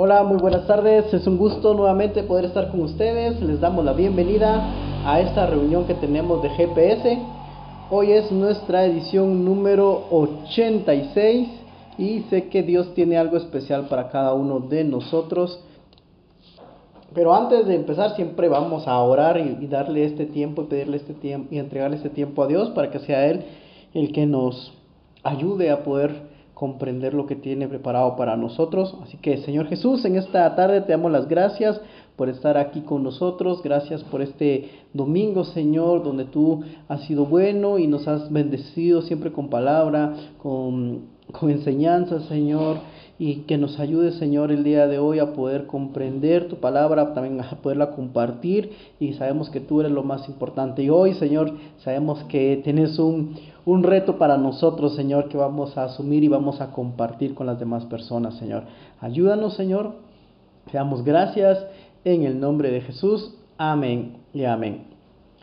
Hola, muy buenas tardes. Es un gusto nuevamente poder estar con ustedes. Les damos la bienvenida a esta reunión que tenemos de GPS. Hoy es nuestra edición número 86 y sé que Dios tiene algo especial para cada uno de nosotros. Pero antes de empezar siempre vamos a orar y, darle este tiempo pedirle este tiempo y entregarle este tiempo a Dios para que sea Él el que nos ayude a poder comprender lo que tiene preparado para nosotros. Así que Señor Jesús, en esta tarde te damos las gracias por estar aquí con nosotros. Gracias por este domingo, Señor, donde tú has sido bueno y nos has bendecido siempre con palabra, con, con enseñanza, Señor y que nos ayude, Señor, el día de hoy a poder comprender tu palabra, también a poderla compartir y sabemos que tú eres lo más importante. Y hoy, Señor, sabemos que tienes un, un reto para nosotros, Señor, que vamos a asumir y vamos a compartir con las demás personas, Señor. Ayúdanos, Señor. Te damos gracias en el nombre de Jesús. Amén y amén.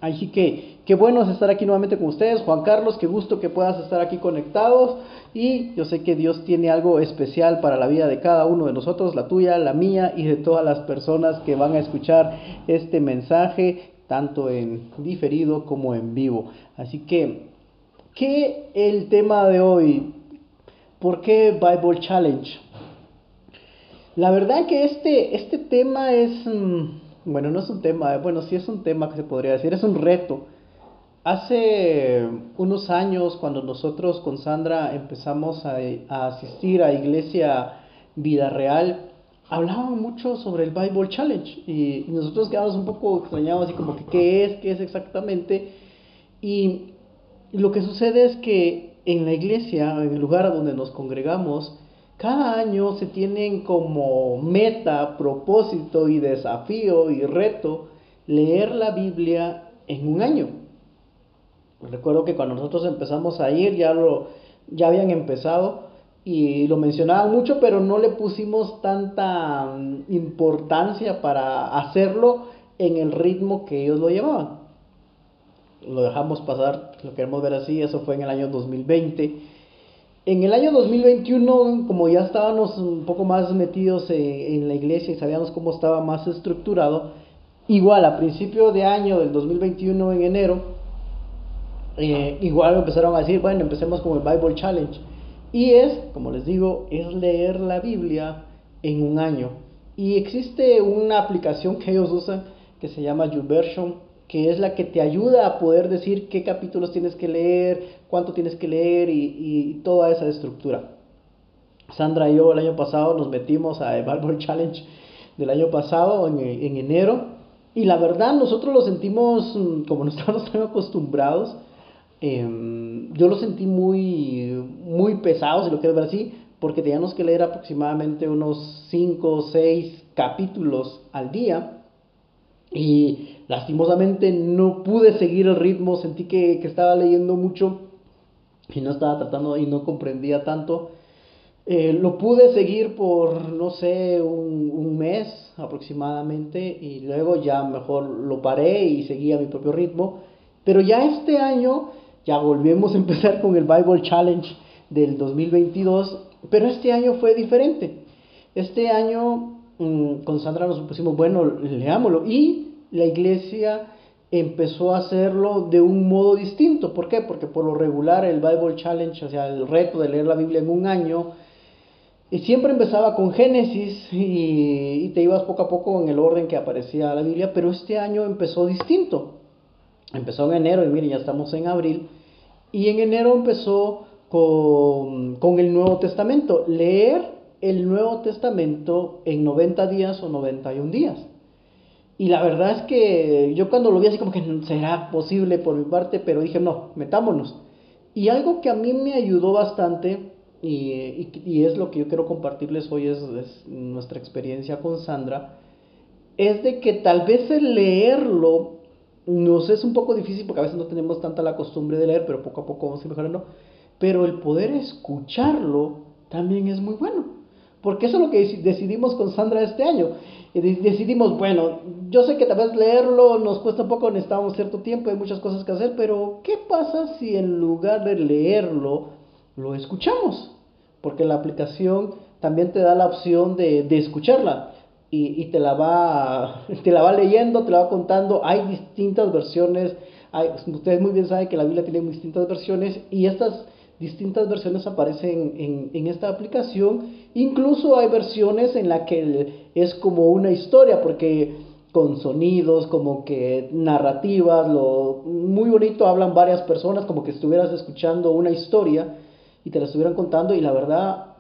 Así que qué bueno es estar aquí nuevamente con ustedes. Juan Carlos, qué gusto que puedas estar aquí conectados. Y yo sé que Dios tiene algo especial para la vida de cada uno de nosotros, la tuya, la mía y de todas las personas que van a escuchar este mensaje, tanto en diferido como en vivo. Así que, ¿qué el tema de hoy? ¿Por qué Bible Challenge? La verdad que este, este tema es... Mm, bueno, no es un tema, bueno, sí es un tema que se podría decir, es un reto. Hace unos años, cuando nosotros con Sandra empezamos a, asistir a Iglesia Vida Real, hablaban mucho sobre el Bible Challenge y, nosotros quedamos un poco extrañados, así como que qué es, qué es exactamente. Y lo que sucede es que en la iglesia, en el lugar donde nos congregamos, cada año se tienen como meta, propósito y desafío y reto leer la Biblia en un año. Recuerdo que cuando nosotros empezamos a ir ya lo ya habían empezado y lo mencionaban mucho, pero no le pusimos tanta mm, importancia para hacerlo en el ritmo que ellos lo llevaban. Lo dejamos pasar, lo queremos ver así, eso fue en el año 2020 en el año 2021, como ya estábamos un poco más metidos en, la iglesia y sabíamos cómo estaba más estructurado, igual a principio de año del 2021, en enero, eh, igual empezaron a decir, bueno, empecemos con el Bible Challenge. Y es, como les digo, es leer la Biblia en un año. Y existe una aplicación que ellos usan que se llama YouVersion, que es la que te ayuda a poder decir qué capítulos tienes que leer, cuánto tienes que leer y, toda esa estructura. Sandra y yo el año pasado nos metimos a Bible Challenge del año pasado, en, enero, y la verdad nosotros lo sentimos, mm, como no estamos tan acostumbrados, em, yo lo sentí muy, muy pesado, si lo quieres ver así, porque teníamos que leer aproximadamente unos 5 o 6 capítulos al día. Y lastimosamente no pude seguir el ritmo, sentí que, estaba leyendo mucho y no estaba tratando y no comprendía tanto. Eh, lo pude seguir por, no sé, un, un, mes aproximadamente y luego ya mejor lo paré y seguí a mi propio ritmo. Pero ya este año ya volvemos a empezar con el Bible Challenge del 2022, pero este año fue diferente. Este año con Sandra nos pusimos, bueno, leámoslo y la iglesia empezó a hacerlo de un modo distinto. ¿Por qué? Porque por lo regular el Bible Challenge, o sea, el reto de leer la Biblia en un año, y siempre empezaba con Génesis y, te ibas poco a poco en el orden que aparecía la Biblia, pero este año empezó distinto. Empezó en enero y miren, ya estamos en abril. Y en enero empezó con, con el Nuevo Testamento. Leer el Nuevo Testamento en 90 días o 91 días. Y la verdad es que yo cuando lo vi así como que será posible por mi parte, pero dije, no, metámonos. Y algo que a mí me ayudó bastante, y, y, es lo que yo quiero compartirles hoy, es, nuestra experiencia con Sandra, es de que tal vez el leerlo nos es un poco difícil porque a veces no tenemos tanta la costumbre de leer, pero poco a poco vamos a ir mejorando. Pero el poder escucharlo también es muy bueno. Porque eso es lo que decidimos con Sandra este año decidimos, bueno, yo sé que tal vez leerlo nos cuesta un poco, necesitamos cierto tiempo, hay muchas cosas que hacer, pero ¿qué pasa si en lugar de leerlo, lo escuchamos? Porque la aplicación también te da la opción de, de escucharla y, y, te, la va, te la va leyendo, te la va contando. Hay distintas versiones. Ustedes muy bien saben que la Biblia tiene distintas versiones y estas distintas versiones aparecen en, en, esta aplicación. Incluso hay versiones en las que es como una historia, porque con sonidos, como que narrativas, lo muy bonito, hablan varias personas, como que estuvieras escuchando una historia y te la estuvieran contando y la verdad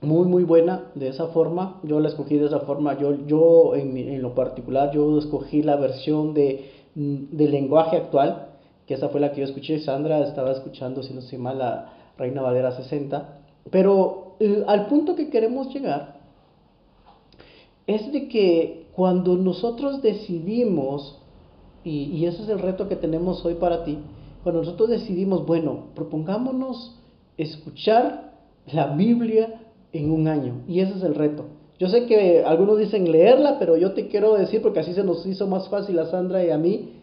muy muy buena de esa forma, yo la escogí de esa forma, yo, yo en, lo particular yo escogí la versión de, de lenguaje actual, que esa fue la que yo escuché, Sandra estaba escuchando, si no estoy mal, la Reina Valera 60, pero eh, al punto que queremos llegar es de que cuando nosotros decidimos, y, y ese es el reto que tenemos hoy para ti, cuando nosotros decidimos, bueno, propongámonos escuchar la Biblia en un año, y ese es el reto. Yo sé que algunos dicen leerla, pero yo te quiero decir, porque así se nos hizo más fácil a Sandra y a mí,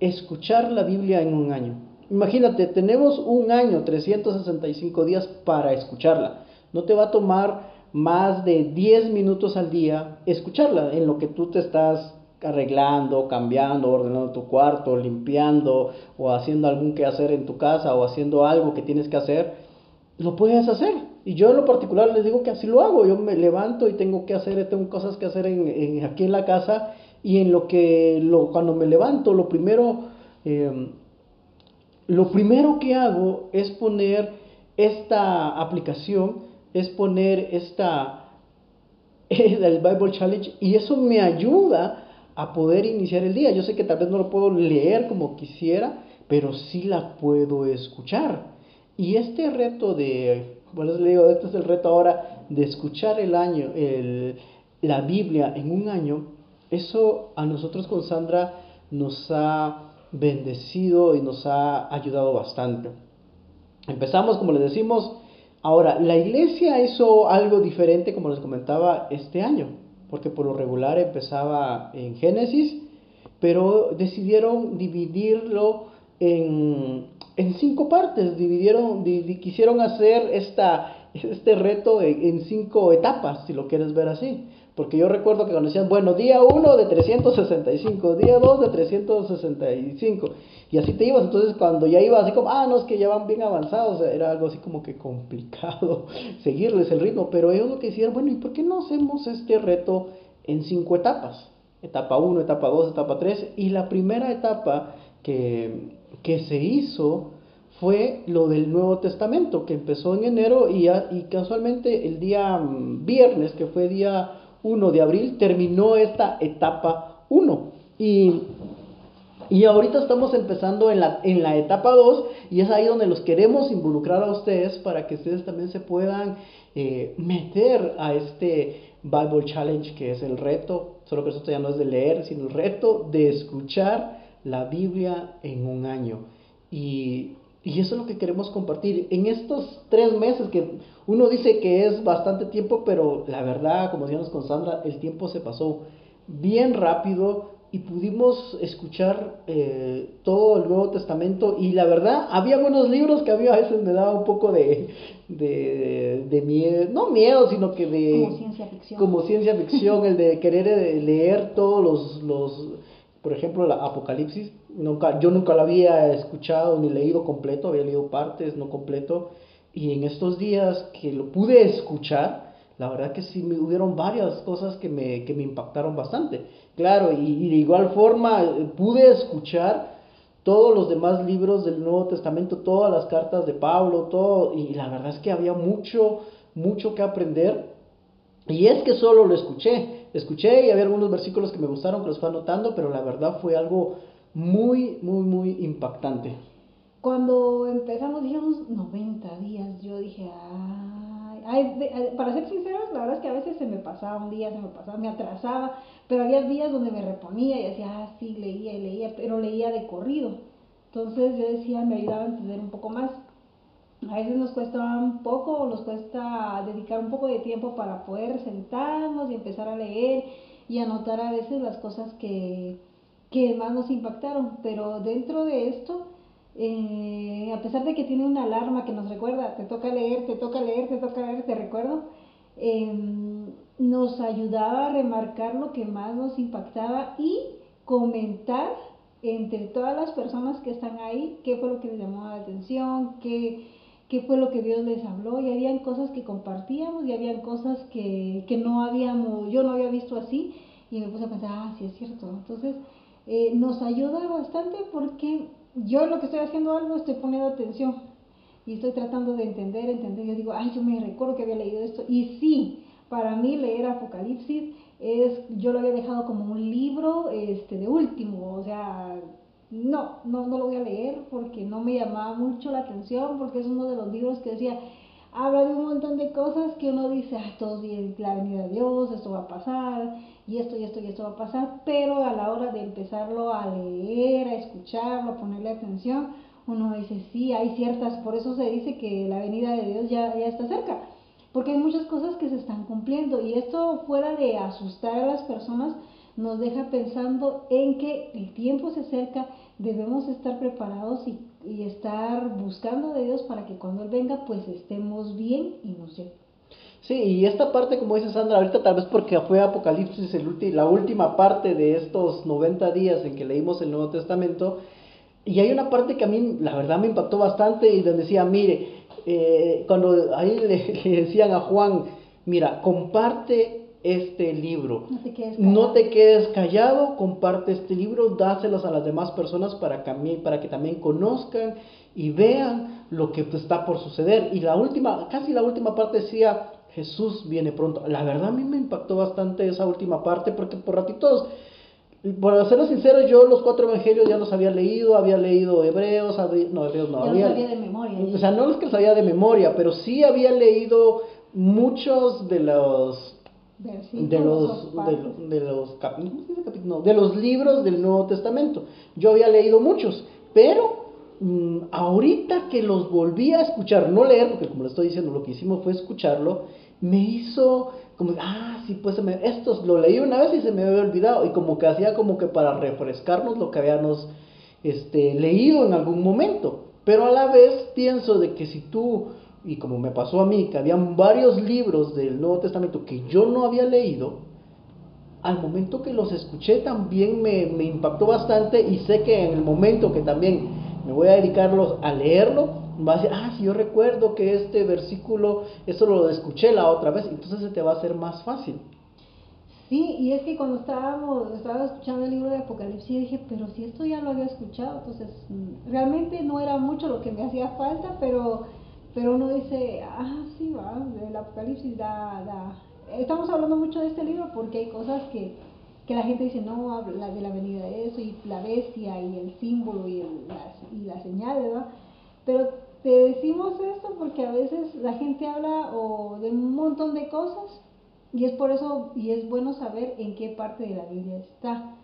escuchar la Biblia en un año. Imagínate, tenemos un año, 365 días para escucharla. No te va a tomar más de 10 minutos al día escucharla en lo que tú te estás arreglando, cambiando, ordenando tu cuarto, limpiando o haciendo algún quehacer en tu casa o haciendo algo que tienes que hacer, lo puedes hacer. Y yo en lo particular les digo que así lo hago. Yo me levanto y tengo que hacer, tengo cosas que hacer en, aquí en la casa y en lo que lo, cuando me levanto, lo primero, eh, lo primero que hago es poner esta aplicación es poner esta, el Bible Challenge y eso me ayuda a poder iniciar el día. Yo sé que tal vez no lo puedo leer como quisiera, pero sí la puedo escuchar. Y este reto de, bueno, les digo, este es el reto ahora de escuchar el año, el, la Biblia en un año, eso a nosotros con Sandra nos ha bendecido y nos ha ayudado bastante. Empezamos, como les decimos, Ahora, la iglesia hizo algo diferente, como les comentaba, este año, porque por lo regular empezaba en Génesis, pero decidieron dividirlo en, cinco partes, dividieron, quisieron hacer esta, este reto en cinco etapas, si lo quieres ver así. Porque yo recuerdo que cuando decían, bueno, día 1 de 365, día 2 de 365, y así te ibas. Entonces, cuando ya ibas así como, ah, no, es que ya van bien avanzados, era algo así como que complicado seguirles el ritmo. Pero ellos lo que decían, bueno, ¿y por qué no hacemos este reto en cinco etapas? Etapa 1, etapa 2, etapa 3. Y la primera etapa que, que se hizo fue lo del Nuevo Testamento, que empezó en enero y, y casualmente el día mm, viernes, que fue día 1 de abril, terminó esta etapa 1. Y, y ahorita estamos empezando en la, en la etapa 2 y es ahí donde los queremos involucrar a ustedes para que ustedes también se puedan eh, meter a este Bible Challenge que es el reto, solo que esto ya no es de leer, sino el reto de escuchar la Biblia en un año. Y y eso es lo que queremos compartir. En estos tres meses que uno dice que es bastante tiempo, pero la verdad, como decíamos con Sandra, el tiempo se pasó bien rápido y pudimos escuchar eh, todo el Nuevo Testamento y la verdad, había buenos libros que a veces me daba un poco de, de, miedo, no miedo, sino que de... Como ciencia ficción. Como ciencia ficción, el de querer eh, leer todos los, los por ejemplo, la Apocalipsis Nunca, yo nunca lo había escuchado ni leído completo, había leído partes, no completo. Y en estos días que lo pude escuchar, la verdad que sí me hubieron varias cosas que me, que me impactaron bastante. Claro, y, de igual forma eh, pude escuchar todos los demás libros del Nuevo Testamento, todas las cartas de Pablo, todo, y la verdad es que había mucho, mucho que aprender. Y es que solo lo escuché, escuché y había algunos versículos que me gustaron, que los fue anotando, pero la verdad fue algo muy, muy, muy impactante. Cuando empezamos, dijimos 90 días, yo dije, ay, para ser sinceros, la verdad es que a veces se me pasaba un día, se me pasaba, me atrasaba, pero había días donde me reponía y decía, ah, sí, leía y leía, pero leía de corrido. Entonces yo decía, me ayudaba a entender un poco más. A veces nos cuesta un poco, nos cuesta dedicar un poco de tiempo para poder sentarnos y empezar a leer y anotar a veces las cosas que, que más nos impactaron, pero dentro de esto, eh, a pesar de que tiene una alarma que nos recuerda, te toca leer, te toca leer, te toca leer, te recuerdo, em, nos ayudaba a remarcar lo que más nos impactaba y comentar entre todas las personas que están ahí qué fue lo que les llamó la atención, qué, qué fue lo que Dios les habló y habían cosas que compartíamos y habían cosas que, que no habíamos, yo no había visto así y me puse a pensar, ah, sí es cierto. Entonces eh, nos ayuda bastante porque yo lo que estoy haciendo algo estoy poniendo atención y estoy tratando de entender, entender. Yo digo, ay, yo me recuerdo que había leído esto y sí, para mí leer Apocalipsis es, yo lo había dejado como un libro este, de último, o sea, no, no, no lo voy a leer porque no me llamaba mucho la atención, porque es uno de los libros que decía, habla de un montón de cosas que uno dice, ah, todos bien, la venida de Dios, esto va a pasar, y esto y esto y esto va a pasar, pero a la hora de empezarlo a leer, a escucharlo, a ponerle atención, uno dice, sí, hay ciertas, por eso se dice que la venida de Dios ya, ya está cerca, porque hay muchas cosas que se están cumpliendo, y esto fuera de asustar a las personas, nos deja pensando en que el tiempo se acerca, debemos estar preparados y, y estar buscando de Dios para que cuando Él venga, pues estemos bien y nos lleve. Sí, y esta parte, como dice Sandra, ahorita tal vez porque fue Apocalipsis el la última parte de estos 90 días en que leímos el Nuevo Testamento, y hay una parte que a mí, la verdad, me impactó bastante y donde decía, mire, eh, cuando ahí le, decían a Juan, mira, comparte este libro. No te, quedes no callado. te quedes callado, comparte este libro, dáselos a las demás personas para que, para que también conozcan y vean lo que está por suceder. Y la última, casi la última parte decía, Jesús viene pronto. La verdad a mí me impactó bastante esa última parte porque por ratitos, por serlo sincero, yo los cuatro evangelios ya los había leído, había leído hebreos, había- no, hebreos no, Ya lo había, sabía de memoria. o sea, no los que sabía de memoria, pero sí había leído muchos de los Versículos de los de. No, de los libros del Nuevo Testamento. Yo había leído muchos, pero mm, ahorita que los volví a escuchar, no leer, porque como le estoy diciendo, lo que hicimos fue escucharlo, me hizo como, ah, sí, pues me, estos lo leí una vez y se me había olvidado, y como que hacía como que para refrescarnos lo que habíamos este, leído en algún momento. Pero a la vez pienso de que si tú, y como me pasó a mí, que habían varios libros del Nuevo Testamento que yo no había leído, al momento que los escuché también me, me impactó bastante y sé que en el momento que también me voy a dedicarlos a leerlo, va a decir, ah, sí, yo recuerdo que este versículo, eso lo escuché la otra vez, entonces se te va a hacer más fácil. Sí, y es que cuando estábamos, estaba escuchando el libro de Apocalipsis dije, pero si esto ya lo había escuchado, entonces mm, realmente no era mucho lo que me hacía falta, pero, pero uno dice, ah, sí, va, el Apocalipsis da, da. Estamos hablando mucho de este libro porque hay cosas que, que la gente dice, no, habla de la venida de eso, y la bestia, y el símbolo, y, el, la, y la señal. Pero te decimos esto porque a veces la gente habla o de un montón de cosas y es por eso, y es bueno saber en qué parte de la Biblia está.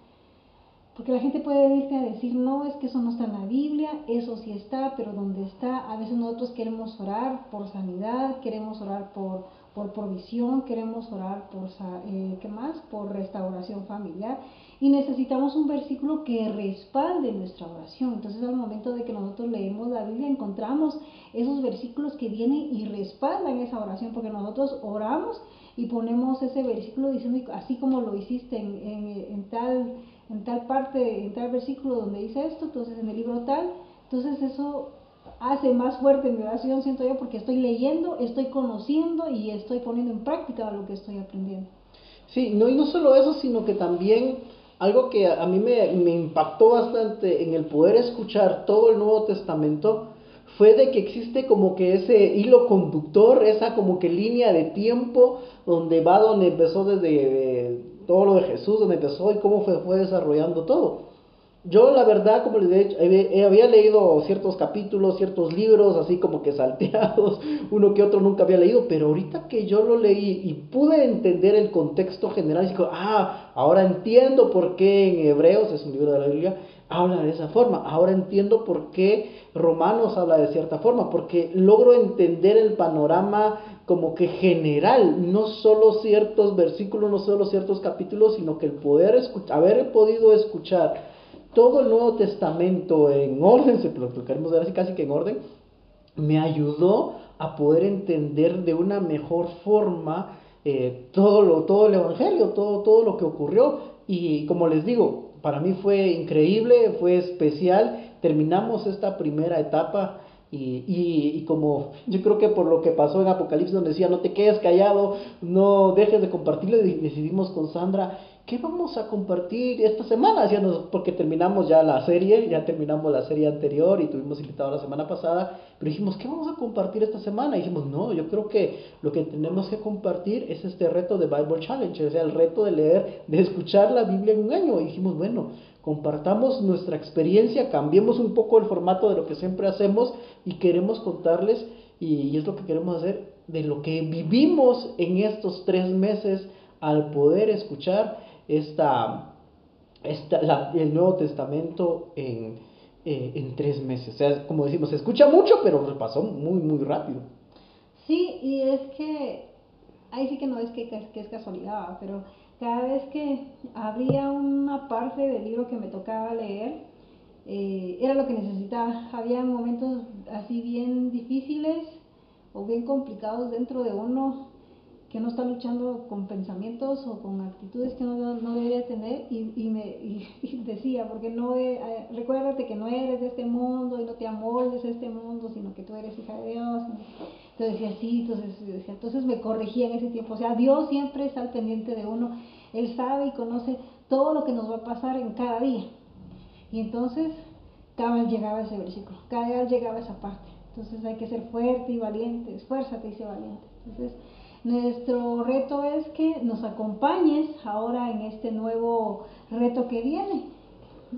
Porque la gente puede venirte a decir, no, es que eso no está en la Biblia, eso sí está, pero ¿dónde está? A veces nosotros queremos orar por sanidad, queremos orar por, por provisión, queremos orar por, eh, ¿qué más? Por restauración familiar. Y necesitamos un versículo que respalde nuestra oración. Entonces al momento de que nosotros leemos la Biblia encontramos esos versículos que vienen y respaldan esa oración, porque nosotros oramos y ponemos ese versículo diciendo, así como lo hiciste en, en, en tal, en tal parte, en tal versículo donde dice esto, entonces en el libro tal, entonces eso hace más fuerte mi oración, siento yo, porque estoy leyendo, estoy conociendo y estoy poniendo en práctica lo que estoy aprendiendo. Sí, no, y no solo eso, sino que también algo que a mí me, me impactó bastante en el poder escuchar todo el Nuevo Testamento fue de que existe como que ese hilo conductor, esa como que línea de tiempo donde va donde empezó desde eh, todo lo de Jesús, donde empezó y cómo fue, fue desarrollando todo. Yo la verdad, como les he dicho, había leído ciertos capítulos, ciertos libros, así como que salteados, uno que otro nunca había leído, pero ahorita que yo lo leí y pude entender el contexto general, digo, ah, ahora entiendo por qué en Hebreos, es un libro de la Biblia, habla de esa forma, ahora entiendo por qué Romanos habla de cierta forma, porque logro entender el panorama como que general, no solo ciertos versículos, no solo ciertos capítulos, sino que el poder escuchar, haber podido escuchar todo el Nuevo Testamento en orden, se lo queremos ver casi que en orden, me ayudó a poder entender de una mejor forma eh, todo, lo, todo el Evangelio, todo, todo lo que ocurrió. Y como les digo, para mí fue increíble, fue especial. Terminamos esta primera etapa y, y, y, como yo creo que por lo que pasó en Apocalipsis donde decía no te quedes callado, no dejes de compartirlo, decidimos con Sandra ¿qué vamos a compartir esta semana? Porque terminamos ya la serie, ya terminamos la serie anterior y tuvimos invitado la semana pasada, pero dijimos, ¿qué vamos a compartir esta semana? Y dijimos, no, yo creo que lo que tenemos que compartir es este reto de Bible Challenge, o sea, el reto de leer, de escuchar la Biblia en un año. Y dijimos, bueno, compartamos nuestra experiencia, cambiemos un poco el formato de lo que siempre hacemos y queremos contarles, y, es lo que queremos hacer, de lo que vivimos en estos tres meses al poder escuchar esta, esta el Nuevo Testamento en, eh, en tres meses. O sea, como decimos, se escucha mucho, pero pasó muy, muy rápido. Sí, y es que, ahí sí que no es que es casualidad, pero cada vez que abría una parte del libro que me tocaba leer, eh, era lo que necesitaba. Había momentos así bien difíciles o bien complicados dentro de uno que no está luchando con pensamientos o con actitudes que no, no debería tener y, y me y, decía, porque no eh, recuérdate que no eres de este mundo y no te amoldes a este mundo, sino que tú eres hija de Dios. Entonces decía, sí, entonces, decía, entonces me corregía en ese tiempo. O sea, Dios siempre está al pendiente de uno, Él sabe y conoce todo lo que nos va a pasar en cada día. Y entonces, cada vez llegaba ese versículo, cada vez llegaba esa parte. Entonces hay que ser fuerte y valiente, esfuérzate y sé valiente. Entonces, nuestro reto es que nos acompañes ahora en este nuevo reto que viene.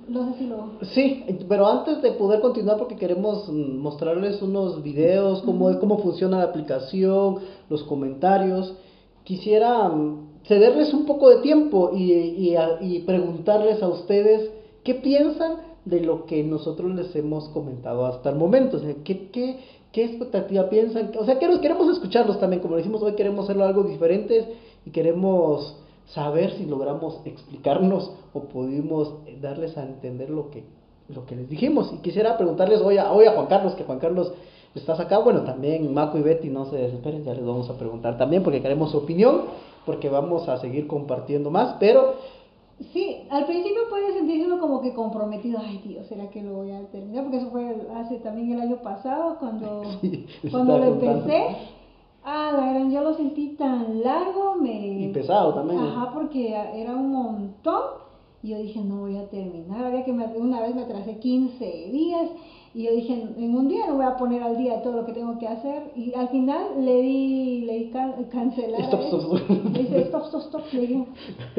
No sé si lo... Sí, pero antes de poder continuar, porque queremos mostrarles unos videos, cómo, cómo funciona la aplicación, los comentarios, quisiera mm, cederles un poco de tiempo y, y, y preguntarles a ustedes qué piensan de lo que nosotros les hemos comentado hasta el momento. ¿qué, qué, ¿Qué expectativa piensan? O sea, queremos, queremos escucharlos también, como decimos hoy, queremos hacerlo algo diferente y queremos saber si logramos explicarnos o pudimos darles a entender lo que, lo que les dijimos. Y quisiera preguntarles hoy a, hoy a Juan Carlos, que Juan Carlos estás acá, bueno, también Maco y Betty, no se desesperen, ya les vamos a preguntar también porque queremos su opinión, porque vamos a seguir compartiendo más, pero Sí, al principio puede sentirse uno como que comprometido, ay Dios, ¿será que lo voy a terminar? Porque eso fue hace también el año pasado cuando, cuando lo empecé. Ah, la verdad, yo lo sentí tan largo, me... Y pesado también. Ajá, porque era un montón. Y yo dije, no voy a terminar. Había que me, una vez me atrasé 15 días y yo dije, en un día no voy a poner al día todo lo que tengo que hacer. Y al final le di, le di cancelar. Stop, stop, stop. Le dice, stop, stop, stop. Le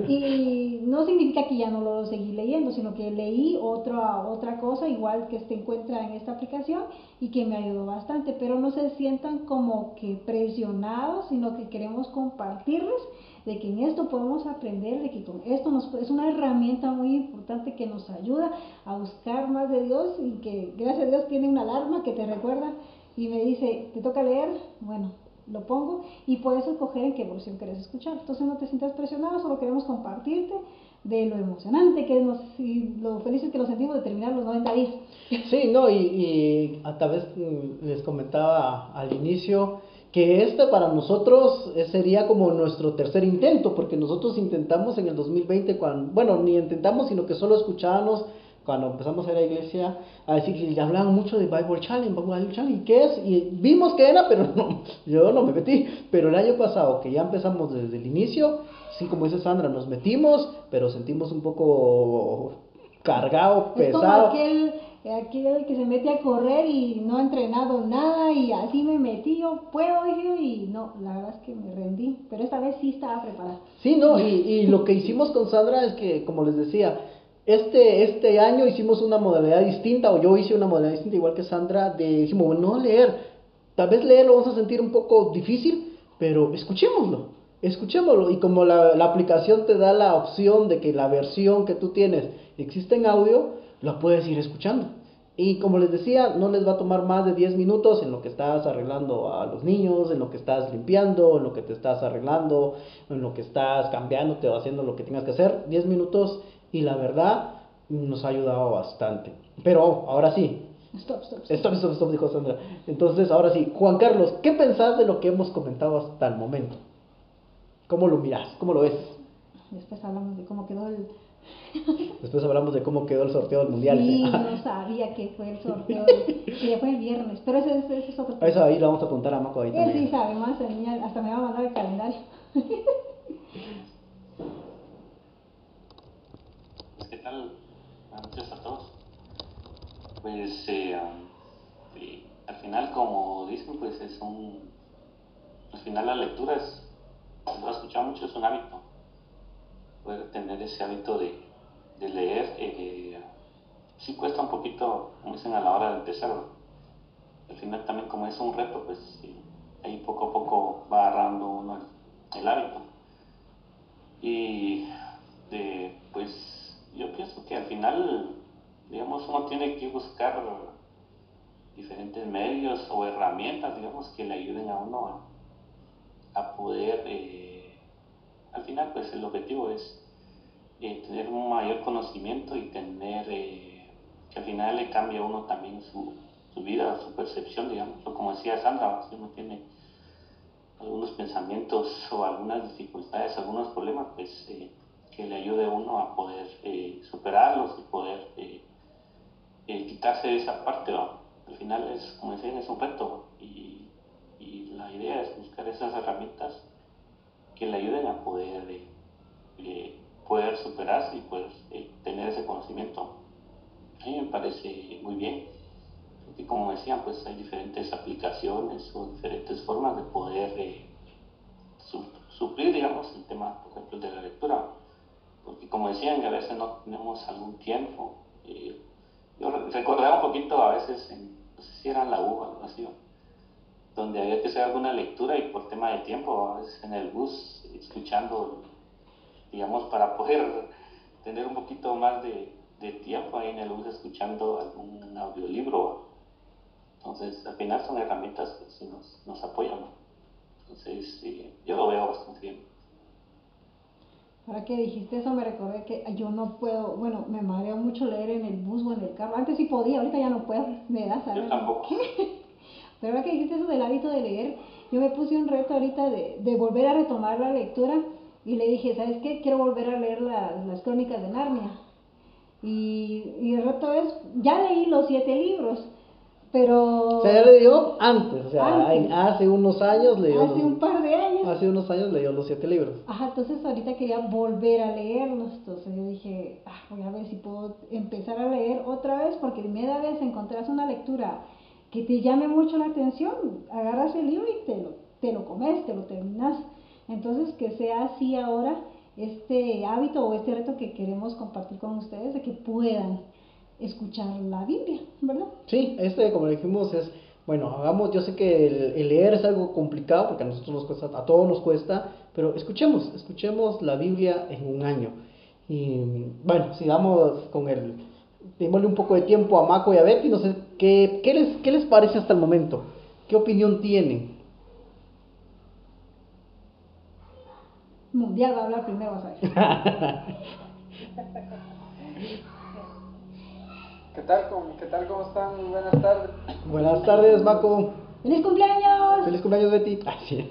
Y no significa que ya no lo seguí leyendo, sino que leí otra, otra cosa, igual que se encuentra en esta aplicación y que me ayudó bastante. Pero no se sientan como que presionados, sino que queremos compartirles de que en esto podemos aprender, de que con esto nos, es una herramienta muy importante que nos ayuda a buscar más de Dios y que gracias a Dios tiene una alarma que te recuerda y me dice, te toca leer, bueno, lo pongo y puedes escoger en qué versión quieres escuchar. Entonces no te sientas presionado, solo queremos compartirte de lo emocionante que es y lo felices que nos sentimos de terminar los 90 días. Sí, no, y, y a través mm, les comentaba al inicio, que este para nosotros eh, sería como nuestro tercer intento, porque nosotros intentamos en el 2020, cuando, bueno, ni intentamos, sino que solo escuchábamos cuando empezamos a ir a la iglesia a decir que hablaban mucho de Bible Challenge, Bible Challenge, ¿qué es? Y vimos que era, pero no, yo no me metí. Pero el año pasado, que ya empezamos desde el inicio, sí, como dice Sandra, nos metimos, pero sentimos un poco cargado, pesado. aquel aquel que se mete a correr y no ha entrenado nada y así me metí, yo puedo, dije, y no, la verdad es que me rendí, pero esta vez sí estaba preparada. Sí, no, y, y lo que hicimos con Sandra es que, como les decía, este, este año hicimos una modalidad distinta, o yo hice una modalidad distinta, igual que Sandra, de, dijimos, bueno, no leer, tal vez leer lo vamos a sentir un poco difícil, pero escuchémoslo, escuchémoslo, y como la, la aplicación te da la opción de que la versión que tú tienes existe en audio, lo puedes ir escuchando. Y como les decía, no les va a tomar más de 10 minutos en lo que estás arreglando a los niños, en lo que estás limpiando, en lo que te estás arreglando, en lo que estás cambiándote o haciendo lo que tengas que hacer. 10 minutos y la verdad nos ha ayudado bastante. Pero ahora sí, Stop, stop, stop. Stop, stop, stop, dijo Sandra. Entonces, ahora sí, Juan Carlos, ¿qué pensás de lo que hemos comentado hasta el momento? ¿Cómo lo miras? ¿Cómo lo ves? Después hablamos de cómo quedó el... Después hablamos de cómo quedó el sorteo del mundial. Sí, no sabía que fue el sorteo, que ya fue el viernes, pero ese, ese, ese es otro Eso ahí lo vamos a apuntar a Maco ahí Él también. sí sabe más, hasta me va a mandar el calendario. ¿Qué tal? Buenas noches a todos. Pues eh, um, al final, como dicen, pues es un. Al final, la lectura es. Lo he escuchado mucho, es un hábito. Poder tener ese hábito de, de leer. Eh, sí cuesta un poquito, como dicen, a la hora de empezar. Al final, también, como es un reto, pues sí, ahí poco a poco va agarrando uno el, el hábito. Y de, pues yo pienso que al final, digamos, uno tiene que buscar diferentes medios o herramientas, digamos, que le ayuden a uno a, a poder, eh, al final, pues el objetivo es eh, tener un mayor conocimiento y tener, eh, que al final le cambie a uno también su, su vida, su percepción, digamos, o como decía Sandra, si uno tiene algunos pensamientos o algunas dificultades, algunos problemas, pues eh, que le ayude a uno a poder eh, superarlos y poder eh, quitarse de esa parte. ¿va? Al final es, como decían, es un reto y, y la idea es buscar esas herramientas que le ayuden a poder, eh, eh, poder superarse y poder eh, tener ese conocimiento. A mí me parece muy bien. Y como decían, pues hay diferentes aplicaciones o diferentes formas de poder su- suplir, digamos, el tema, por ejemplo, de la lectura. Porque como decían, a veces no tenemos algún tiempo. yo re- recordaba un poquito a veces, en, no sé si era en la U o algo así. Donde había que hacer alguna lectura y por tema de tiempo, a veces en el bus, escuchando, digamos, para poder tener un poquito más de, de tiempo ahí en el bus escuchando algún audiolibro. Entonces, al final son herramientas que nos, nos apoyan. Entonces, sí, yo lo veo bastante bien. Ahora que dijiste eso me recordé que yo no puedo, bueno, me mareo mucho leer en el bus o en el carro. Antes sí podía, ahorita ya no puedo, me da, ¿sabes? Yo tampoco. Pero ahora que dijiste eso del hábito de leer, yo me puse un reto ahorita de, de volver a retomar la lectura y le dije, ¿sabes qué? Quiero volver a leer las, las crónicas de Narnia. Y, y el reto es, ya leí los siete libros, pero O sea, ya leyó antes, o sea, Antes. hace unos años leyó hace los, un par de años. hace unos años leyó los siete libros. Ajá, entonces ahorita quería volver a leerlos, entonces yo dije, ah, voy a ver si puedo empezar a leer otra vez, porque media vez encontrás una lectura que te llame mucho la atención, agarras el libro y te lo, te lo comes, te lo terminas. Entonces que sea así ahora este hábito o este reto que queremos compartir con ustedes, de que puedan escuchar la Biblia, ¿verdad? Sí, este, como dijimos, es, bueno, hagamos, yo sé que el, el leer es algo complicado porque a nosotros nos cuesta, a todos nos cuesta, pero escuchemos, escuchemos la Biblia en un año. Y bueno, sigamos con el, démosle un poco de tiempo a Maco y a Betty, no sé, ¿qué, qué, les, qué les parece hasta el momento? ¿Qué opinión tienen? Mundial va a hablar primero, vas a ver. ¿Qué tal, cómo, ¿Qué tal? ¿Cómo están? Buenas tardes. Buenas tardes, Maco. ¡Feliz cumpleaños! Feliz cumpleaños, Betty. Ah, sí.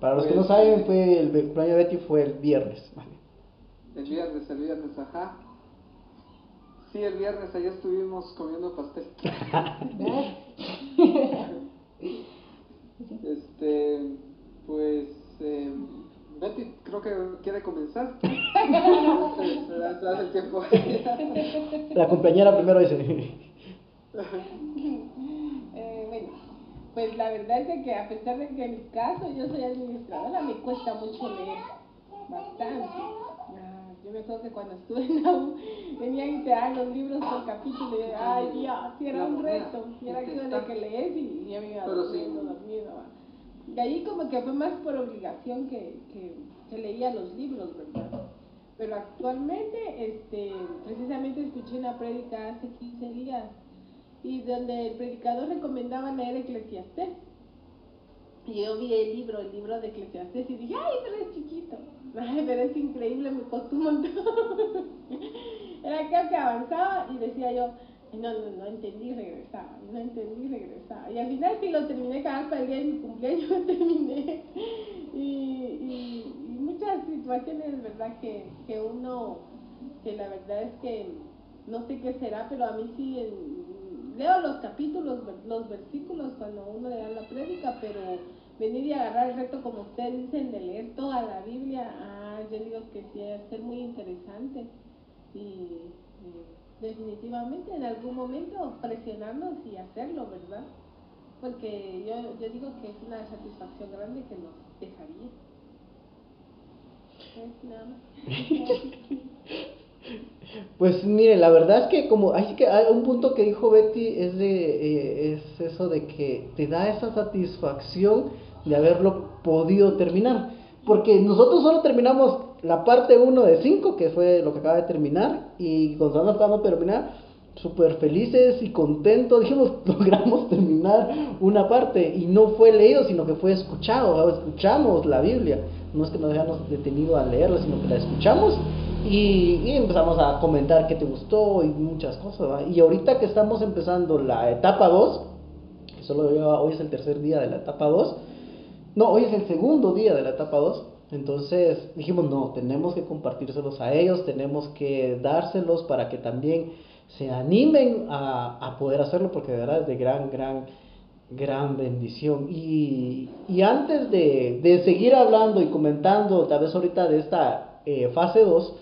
Para los que no saben, fue el cumpleaños de Betty fue el viernes. El viernes, el viernes, ajá. Sí, el viernes allá estuvimos comiendo pastel. Este, pues, eh, Betty creo que quiere comenzar. Entonces, se da- se da el tiempo. La cumpleañera primero dice. Eh, bueno, pues la verdad es de que a pesar de que en mi caso yo soy administradora, me cuesta mucho leer, bastante. Ah, yo me acuerdo que cuando estuve en la U, tenía que dar los libros por capítulo y ay Dios, si era un reto, y era que de que lees y ya me iba durmiendo, dormido. Y ahí como que fue más por obligación que, que, que leía los libros, ¿verdad? Pero actualmente, este, precisamente escuché una prédica hace 15 días y donde el predicador recomendaba leer Eclesiastés. Y yo vi el libro, el libro de Eclesiastés y dije, ay, pero es chiquito. Pero es increíble, me costó un montón. Era que que avanzaba y decía yo, no, no, no entendí, regresaba, no entendí, regresaba. Y al final sí lo terminé, cada para el día de mi cumpleaños lo terminé. Y, y, y muchas situaciones, ¿verdad? Que, que uno, que la verdad es que no sé qué será, pero a mí sí leo los capítulos, los versículos cuando uno le da la prédica, pero venir y agarrar el reto, como ustedes dicen, de leer toda la Biblia, ah, yo digo que sí, debe ser muy interesante. Y, definitivamente en algún momento presionarnos y hacerlo, ¿verdad? Porque yo, yo digo que es una satisfacción grande que nos dejaría. Pues mire, la verdad es que como hay que hay un punto que dijo Betty es de eh, es eso de que te da esa satisfacción de haberlo podido terminar, porque nosotros solo terminamos la parte 1 de 5, que fue lo que acaba de terminar, y cuando estábamos a terminar, súper felices y contentos, dijimos, logramos terminar una parte, y no fue leído, sino que fue escuchado, escuchamos la Biblia, no es que nos hayamos detenido a leerla, sino que la escuchamos, y, empezamos a comentar qué te gustó y muchas cosas, y ahorita que estamos empezando la etapa 2, que solo hoy es el tercer día de la etapa 2, no, hoy es el segundo día de la etapa 2, entonces dijimos, no, tenemos que compartírselos a ellos, tenemos que dárselos para que también se animen a, poder hacerlo, porque de verdad es de gran, gran, gran bendición. Y, antes de, seguir hablando y comentando, tal vez ahorita de esta eh, fase 2,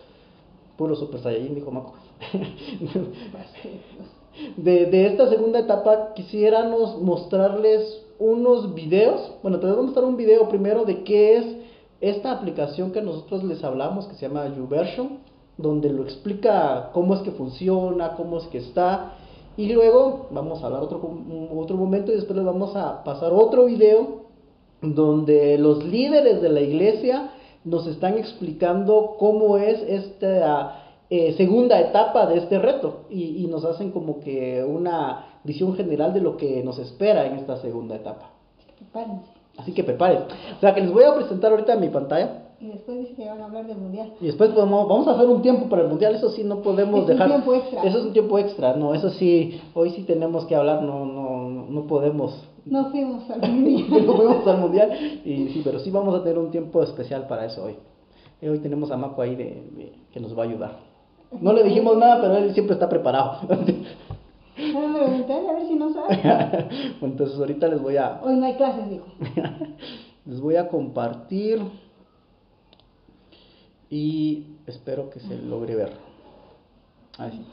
puro Super Saiyajin, dijo Maco. de, de esta segunda etapa, quisiéramos mostrarles unos videos. Bueno, te voy a mostrar un video primero de qué es esta aplicación que nosotros les hablamos, que se llama YouVersion, donde lo explica cómo es que funciona, cómo es que está. Y luego vamos a hablar otro, otro momento y después les vamos a pasar otro video donde los líderes de la iglesia nos están explicando cómo es esta eh, segunda etapa de este reto y, y nos hacen como que una visión general de lo que nos espera en esta segunda etapa. Prepárense. Así que preparen. O sea, que les voy a presentar ahorita en mi pantalla. Y después dice que van a hablar del mundial. Y después podemos, vamos a hacer un tiempo para el mundial, eso sí no podemos dejar. Es un tiempo extra. Eso es un tiempo extra, no, eso sí, hoy sí tenemos que hablar, no, no, no podemos. No fuimos al mundial. no fuimos al mundial, y sí, pero sí vamos a tener un tiempo especial para eso hoy. Y hoy tenemos a Maco ahí de, que nos va a ayudar. No le dijimos nada, pero él siempre está preparado. No me pregunté, a ver si no sabe. bueno, entonces ahorita les voy a... Hoy no hay clases, dijo. les voy a compartir y espero que se logre ver. Así.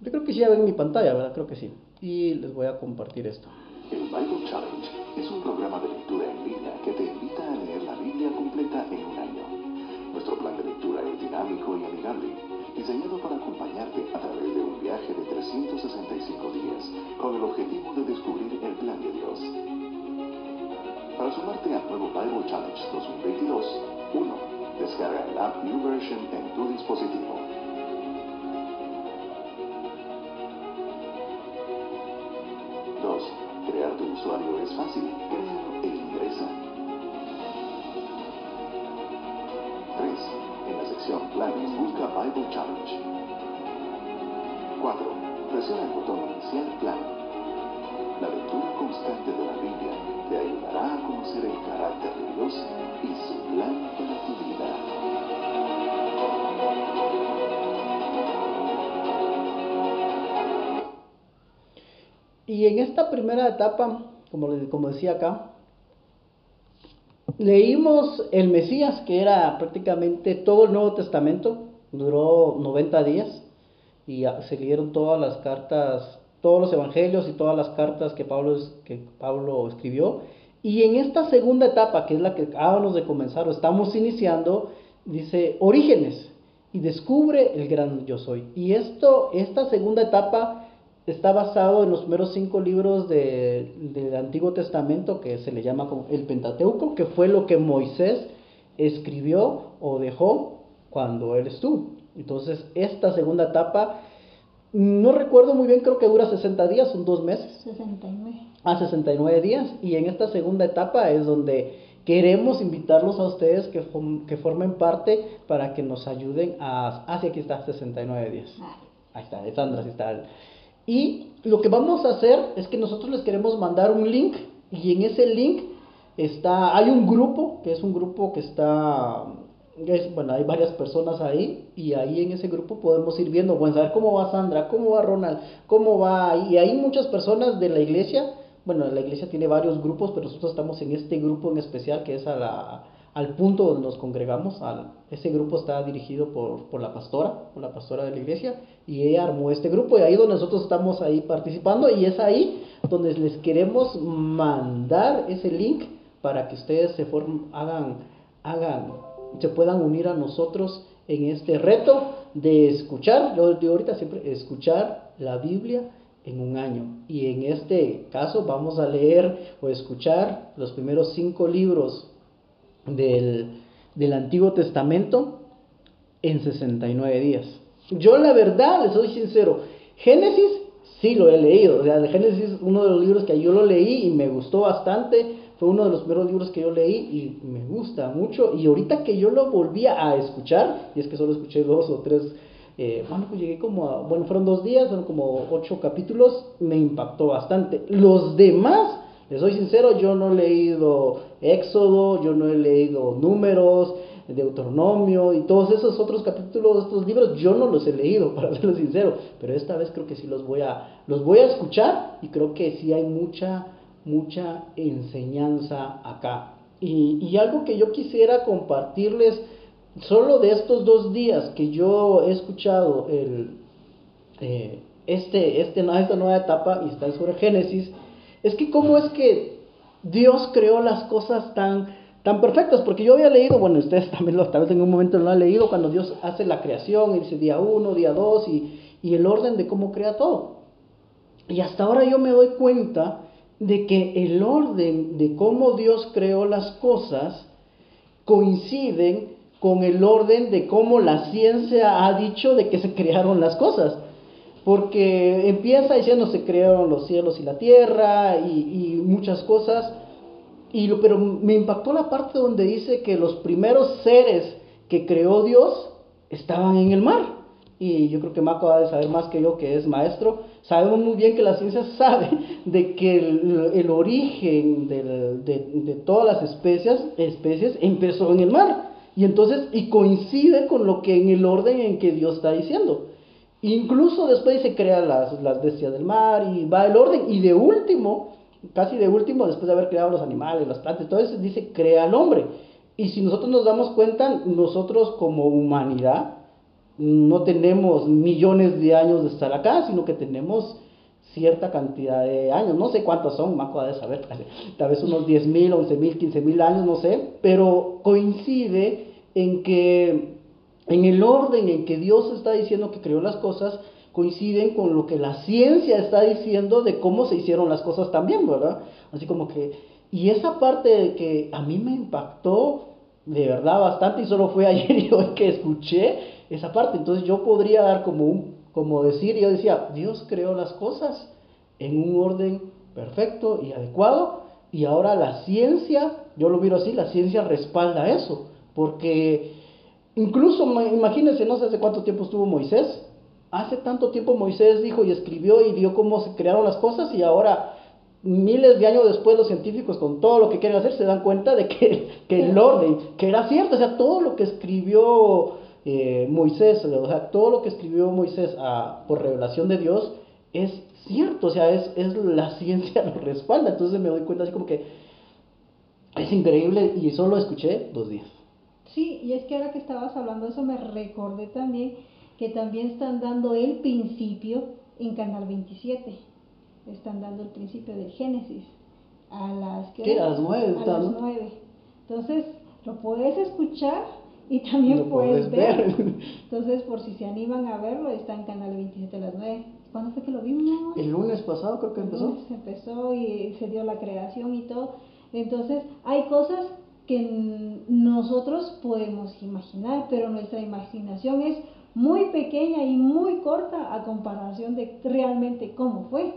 Yo creo que sí ya ven mi pantalla, ¿verdad? Creo que sí. Y les voy a compartir esto. El Bible Challenge es un programa de lectura en línea que te invita a leer la Biblia completa en un año. Nuestro plan de lectura es dinámico y amigable diseñado para acompañarte a través de un viaje de 365 días con el objetivo de descubrir el plan de Dios. Para sumarte al nuevo Bible Challenge 2022, 1. Descarga el app YouVersion en tu dispositivo. 2. Crear tu usuario es fácil. Créalo e ingresa. Bible Challenge. 4. Presiona el botón Iniciar Plan. La lectura constante de la Biblia te ayudará a conocer el carácter de Dios y su plan para. Y en esta primera etapa, como, como decía acá, leímos el Mesías, que era prácticamente todo el Nuevo Testamento, duró 90 días y se leyeron todas las cartas, todos los evangelios y todas las cartas que Pablo, que Pablo escribió. Y en esta segunda etapa, que es la que acabamos de comenzar o estamos iniciando, dice orígenes y descubre el gran yo soy. Y esto, esta segunda etapa está basado en los primeros cinco libros del Antiguo Testamento que se le llama como el Pentateuco, que fue lo que Moisés escribió o dejó cuando él estuvo. Entonces, esta segunda etapa, no recuerdo muy bien, creo que dura 60 días, son dos meses. 69. Ah, 69 días. Y en esta segunda etapa es donde queremos invitarlos a ustedes que, que formen parte para que nos ayuden a... Ah, sí, aquí está, 69 días. Ahí está, de Sandra, sí está. Y lo que vamos a hacer es que nosotros les queremos mandar un link y en ese link está, hay un grupo, que es un grupo que está bueno, hay varias personas ahí y ahí en ese grupo podemos ir viendo, bueno, saber cómo va Sandra, cómo va Ronald, cómo va, y hay muchas personas de la iglesia, bueno, la iglesia tiene varios grupos, pero nosotros estamos en este grupo en especial que es a la, al punto donde nos congregamos, al, ese grupo está dirigido por, por la pastora, por la pastora de la iglesia, y ella armó este grupo y ahí donde nosotros estamos ahí participando y es ahí donde les queremos mandar ese link para que ustedes se form, hagan, hagan se puedan unir a nosotros en este reto de escuchar, yo digo ahorita siempre, escuchar la Biblia en un año. Y en este caso vamos a leer o escuchar los primeros cinco libros del, del Antiguo Testamento en 69 días. Yo la verdad, les soy sincero, Génesis sí lo he leído, o sea, Génesis es uno de los libros que yo lo leí y me gustó bastante, fue uno de los primeros libros que yo leí y me gusta mucho. Y ahorita que yo lo volví a escuchar, y es que solo escuché dos o tres, eh, bueno, pues llegué como a, bueno, fueron dos días, fueron como ocho capítulos, me impactó bastante. Los demás, les soy sincero, yo no he leído Éxodo, yo no he leído Números, Deuteronomio y todos esos otros capítulos estos libros yo no los he leído para serlo sincero pero esta vez creo que sí los voy a los voy a escuchar y creo que sí hay mucha mucha enseñanza acá. Y, algo que yo quisiera compartirles, solo de estos dos días que yo he escuchado el, eh, este, este, esta nueva etapa, y está sobre Génesis, es que cómo es que Dios creó las cosas tan, tan perfectas, porque yo había leído, bueno, ustedes también lo, tal vez en un momento lo han leído, cuando Dios hace la creación, y dice día uno, día dos, y, y el orden de cómo crea todo. Y hasta ahora yo me doy cuenta de que el orden de cómo Dios creó las cosas coinciden con el orden de cómo la ciencia ha dicho de que se crearon las cosas. Porque empieza diciendo se crearon los cielos y la tierra y, muchas cosas. Y pero me impactó la parte donde dice que los primeros seres que creó Dios estaban en el mar y yo creo que Marco va a saber más que yo que es maestro, sabemos muy bien que la ciencia sabe de que el, origen de, de, todas las especies, especies empezó en el mar. Y entonces, y coincide con lo que en el orden en que Dios está diciendo. Incluso después se crean las, las bestias del mar y va el orden. Y de último, casi de último, después de haber creado los animales, las plantas, todo eso dice crea al hombre. Y si nosotros nos damos cuenta, nosotros como humanidad, no tenemos millones de años de estar acá, sino que tenemos cierta cantidad de años, no sé cuántos son, Maco de saber, tal vez unos 10 mil, 11 mil, 15 mil años, no sé, pero coincide en que en el orden en que Dios está diciendo que creó las cosas, coinciden con lo que la ciencia está diciendo de cómo se hicieron las cosas también, ¿verdad? Así como que, y esa parte que a mí me impactó de verdad bastante y solo fue ayer y hoy que escuché, esa parte. Entonces yo podría dar como un, como decir, yo decía, Dios creó las cosas en un orden perfecto y adecuado, y ahora la ciencia, yo lo miro así, la ciencia respalda eso, porque incluso imagínense, no sé hace cuánto tiempo estuvo Moisés, hace tanto tiempo Moisés dijo y escribió y vio cómo se crearon las cosas y ahora miles de años después los científicos con todo lo que quieren hacer se dan cuenta de que, que el orden, que era cierto, o sea, todo lo que escribió eh, Moisés, o sea, todo lo que escribió Moisés ah, por revelación de Dios es cierto, o sea, es, es la ciencia lo respalda, entonces me doy cuenta así como que es increíble y solo escuché dos días. Sí, y es que ahora que estabas hablando de eso me recordé también que también están dando el principio en Canal 27, están dando el principio del Génesis a las, ¿qué? A las nueve. A las nueve. Entonces, lo puedes escuchar y también puedes ver. Entonces, por si se animan a verlo, está en Canal 27 a las 9. ¿Cuándo fue que lo vimos? El lunes pasado creo que empezó. Se empezó y se dio la creación y todo. Entonces, hay cosas que nosotros podemos imaginar, pero nuestra imaginación es muy pequeña y muy corta a comparación de realmente cómo fue.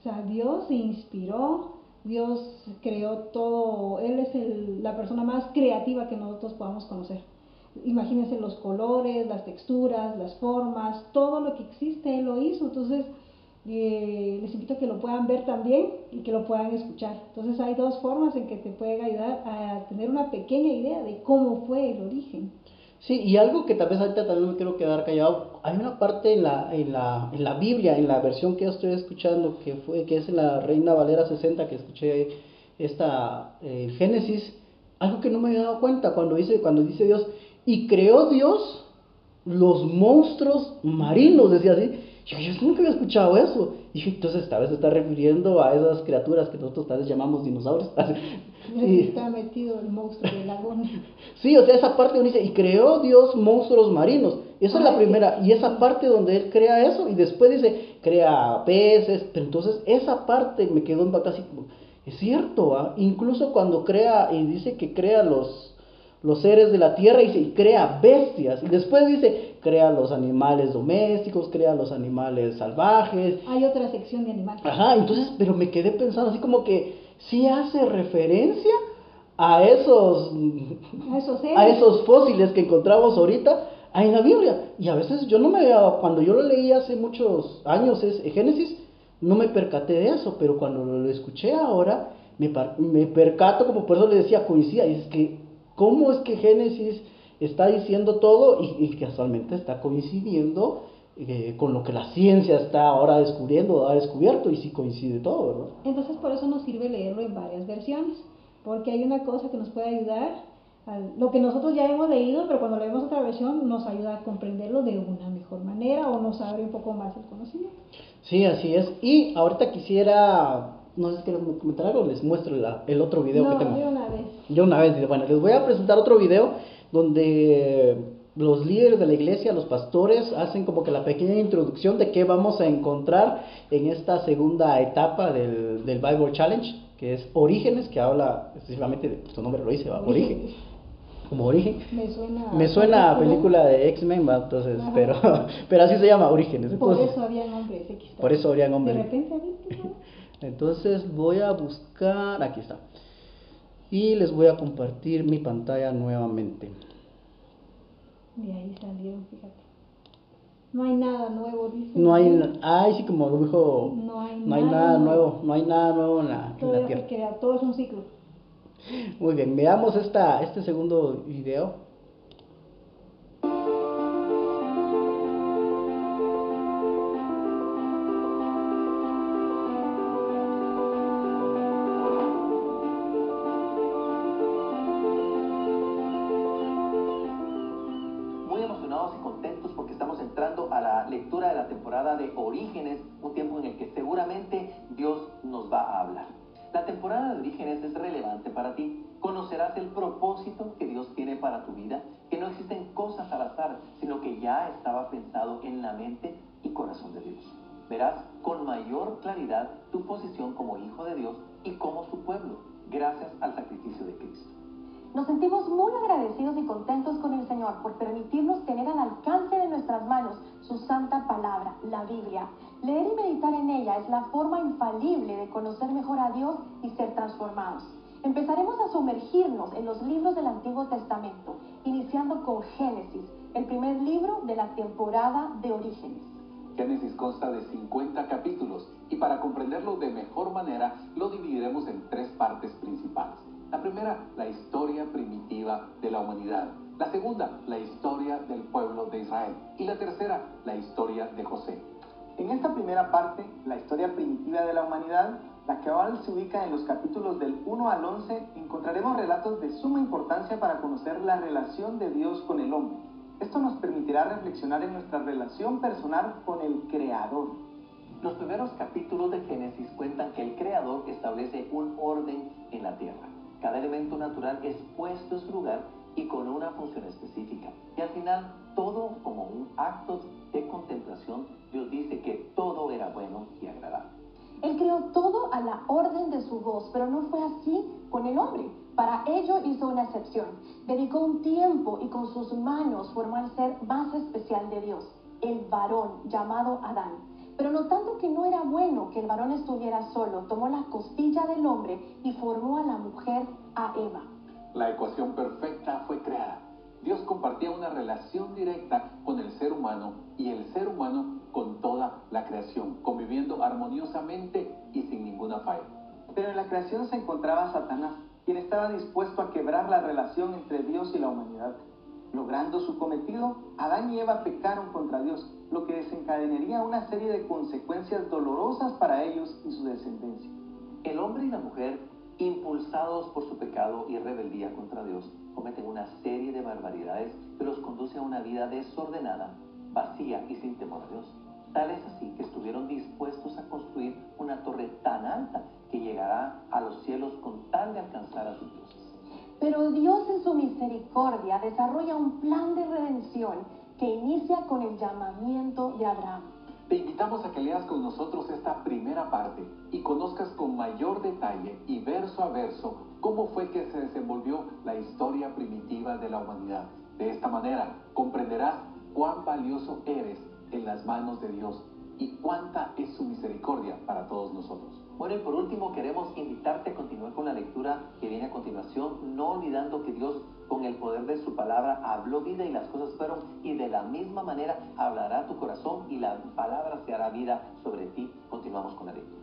O sea, Dios se inspiró Dios creó todo, Él es el- la persona más creativa que nosotros podamos conocer. Imagínense los colores, las texturas, las formas, todo lo que existe, Él lo hizo. Entonces, eh, les invito a que lo puedan ver también y que lo puedan escuchar. Entonces, hay dos formas en que te pueden ayudar a tener una pequeña idea de cómo fue el origen. Sí, y algo que tal vez ahorita también me quiero quedar callado, hay una parte en la, en la, en la Biblia, en la versión que yo estoy escuchando, que fue, que es en la Reina Valera 60, que escuché esta eh, Génesis, algo que no me había dado cuenta cuando dice, cuando dice Dios, y creó Dios los monstruos marinos, decía así. Yo, nunca había escuchado eso. Y entonces tal vez se está refiriendo a esas criaturas que nosotros tal vez llamamos dinosaurios. Y Sí. está metido el monstruo del lago. Sí, o sea, esa parte donde dice, y creó Dios monstruos marinos. Esa es la primera, y esa parte donde él crea eso, y después dice, crea peces, pero entonces esa parte me quedó impactada así como, es cierto, ¿ah? incluso cuando crea, y dice que crea los, los seres de la tierra, dice, y crea bestias, y después dice, crea los animales domésticos, crea los animales salvajes, Hay otra sección de animales. Ajá, entonces, pero me quedé pensando así como que sí hace referencia a esos A esos seres. a esos fósiles que encontramos ahorita ahí en la Biblia. Y a veces yo no me cuando yo lo leí hace muchos años es Génesis, no me percaté de eso, pero cuando lo escuché ahora me, me percato como por eso le decía coincida, y es que cómo es que Génesis está diciendo todo y, y casualmente está coincidiendo eh, con lo que la ciencia está ahora descubriendo, ha descubierto y sí coincide todo, ¿verdad? Entonces por eso nos sirve leerlo en varias versiones, porque hay una cosa que nos puede ayudar, a lo que nosotros ya hemos leído, pero cuando leemos otra versión nos ayuda a comprenderlo de una mejor manera o nos abre un poco más el conocimiento. Sí, así es. Y ahorita quisiera, no sé si quieren comentar algo, les muestro la- el otro video no, que tengo. de una vez. Yo una vez, bueno, les voy a presentar otro video donde los líderes de la iglesia, los pastores, hacen como que la pequeña introducción de qué vamos a encontrar en esta segunda etapa del, del Bible Challenge, que es Orígenes, que habla específicamente, de, su nombre lo dice, ¿va? Origen, como origen. Me suena. Me suena a película de X-Men, ¿va? entonces, Ajá. pero, pero así se llama, Orígenes. Por eso habían hombres X. por eso habrían hombres. De repente. Entonces voy a buscar, aquí está. Y les voy a compartir mi pantalla nuevamente. De ahí salieron, fíjate. No hay nada nuevo, dice. No hay, ay, sí, como dijo, No hay no hay nada nuevo. nuevo, no hay nada nuevo en la, en Todo la se tierra. crea, todo es un ciclo. Muy bien, veamos esta, este segundo video. Y corazón de Dios. Verás con mayor claridad tu posición como hijo de Dios y como su pueblo, gracias al sacrificio de Cristo. Nos sentimos muy agradecidos y contentos con el Señor por permitirnos tener al alcance de nuestras manos su santa palabra, la Biblia. Leer y meditar en ella es la forma infalible de conocer mejor a Dios y ser transformados. Empezaremos a sumergirnos en los libros del Antiguo Testamento, iniciando con Génesis, el primer de la temporada de Orígenes. Génesis consta de 50 capítulos y para comprenderlo de mejor manera lo dividiremos en tres partes principales. La primera, la historia primitiva de la humanidad. La segunda, la historia del pueblo de Israel. Y la tercera, la historia de José. En esta primera parte, la historia primitiva de la humanidad, la que ahora se ubica en los capítulos del 1 al 11, encontraremos relatos de suma importancia para conocer la relación de Dios con el hombre. Esto nos permitirá reflexionar en nuestra relación personal con el Creador. Los primeros capítulos de Génesis cuentan que el Creador establece un orden en la tierra. Cada elemento natural es puesto en su lugar y con una función específica. Y al final, todo como un acto de contemplación, Dios dice que todo era bueno y agradable. Él creó todo a la orden de su voz, pero no fue así con el hombre. Para ello hizo una excepción. Dedicó un tiempo y con sus manos formó al ser más especial de Dios, el varón llamado Adán. Pero notando que no era bueno que el varón estuviera solo, tomó la costilla del hombre y formó a la mujer, a Eva. La ecuación perfecta fue creada. Dios compartía una relación directa con el ser humano y el ser humano con toda la creación, conviviendo armoniosamente y sin ninguna falla. Pero en la creación se encontraba Satanás, quien estaba dispuesto a quebrar la relación entre Dios y la humanidad. Logrando su cometido, Adán y Eva pecaron contra Dios, lo que desencadenaría una serie de consecuencias dolorosas para ellos y su descendencia. El hombre y la mujer, impulsados por su pecado y rebeldía contra Dios, cometen una serie de barbaridades que los conduce a una vida desordenada, vacía y sin temor a Dios. Tal es así que estuvieron dispuestos a construir una torre tan alta que llegará a los cielos con tal de alcanzar a sus dioses. Pero Dios en su misericordia desarrolla un plan de redención que inicia con el llamamiento de Abraham. Te invitamos a que leas con nosotros esta primera parte y conozcas con mayor detalle y verso a verso cómo fue que se desenvolvió la historia primitiva de la humanidad. De esta manera comprenderás cuán valioso eres en las manos de Dios y cuánta es su misericordia para todos nosotros. Bueno, y por último queremos invitarte a continuar con la lectura que viene a continuación, no olvidando que Dios con el poder de su palabra habló vida y las cosas fueron y de la misma manera hablará tu corazón y la palabra se hará vida sobre ti. Continuamos con la lectura.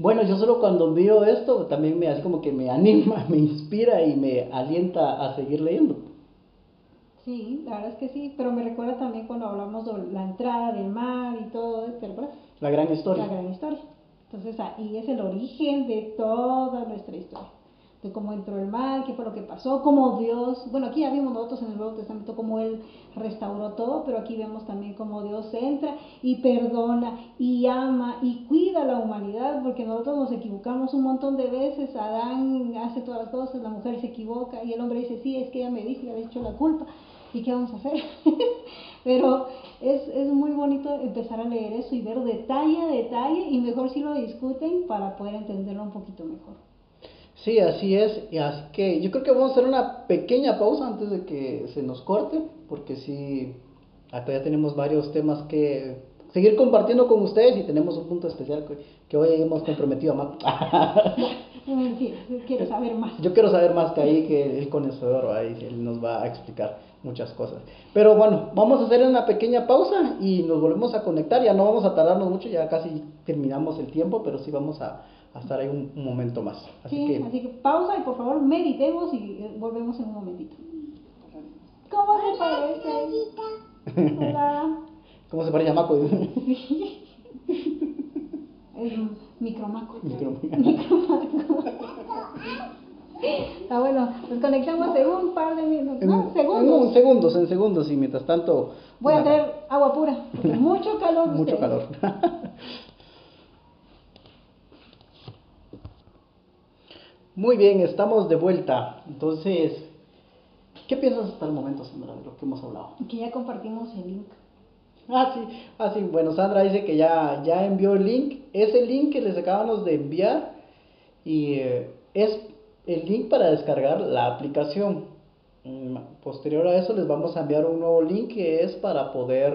Bueno, yo solo cuando veo esto también me así como que me anima, me inspira y me alienta a seguir leyendo. Sí, la verdad es que sí, pero me recuerda también cuando hablamos de la entrada del mar y todo, ¿te recuerdas? La gran historia. La gran historia. Entonces ahí es el origen de toda nuestra historia. De cómo entró el mal, qué fue lo que pasó, cómo Dios, bueno, aquí ya vimos nosotros en el Nuevo Testamento cómo Él restauró todo, pero aquí vemos también cómo Dios entra y perdona y ama y cuida a la humanidad, porque nosotros nos equivocamos un montón de veces, Adán hace todas las cosas, la mujer se equivoca y el hombre dice, sí, es que ella me dijo, le había hecho la culpa, ¿y qué vamos a hacer? Pero es, es, muy bonito empezar a leer eso y ver detalle a detalle y mejor si lo discuten para poder entenderlo un poquito mejor. Sí, así es. Y así que yo creo que vamos a hacer una pequeña pausa antes de que se nos corte, porque sí, acá ya tenemos varios temas que seguir compartiendo con ustedes y tenemos un punto especial que, que hoy hemos comprometido a Mac. sí, quiero saber más. Yo quiero saber más que ahí, que el conocedor, ahí él nos va a explicar muchas cosas. Pero bueno, vamos a hacer una pequeña pausa y nos volvemos a conectar. Ya no vamos a tardarnos mucho, ya casi terminamos el tiempo, pero sí vamos a, a estar ahí un, un, momento más. Así, sí, que... así que pausa y por favor meditemos y volvemos en un momentito. ¿Cómo se parece? Hola. ¿Cómo se parece a Maco? es un micromaco. Micromaco. Está bueno, nos conectamos en un par de minutos. ¿no? En, segundos. En un, segundos, en segundos, y mientras tanto. Voy a traer agua pura, porque mucho calor. Mucho ustedes. calor. Muy bien, estamos de vuelta. Entonces, ¿qué piensas hasta el momento, Sandra, de lo que hemos hablado? Que ya compartimos el link. Ah, sí, ah, sí. Bueno, Sandra dice que ya, ya envió el link. Ese link que les acabamos de enviar y eh, es el link para descargar la aplicación. Mm, Posterior a eso les vamos a enviar un nuevo link que es para poder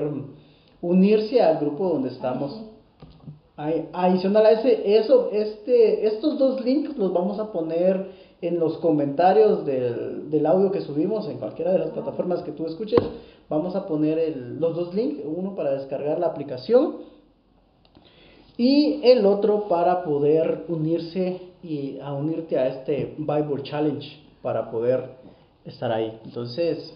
unirse al grupo donde estamos. Ay, Adicional a ese, eso, este, estos dos links los vamos a poner en los comentarios del, del audio que subimos en cualquiera de las plataformas que tú escuches. Vamos a poner el, los dos links, uno para descargar la aplicación y el otro para poder unirse y a unirte a este Bible Challenge para poder estar ahí. Entonces,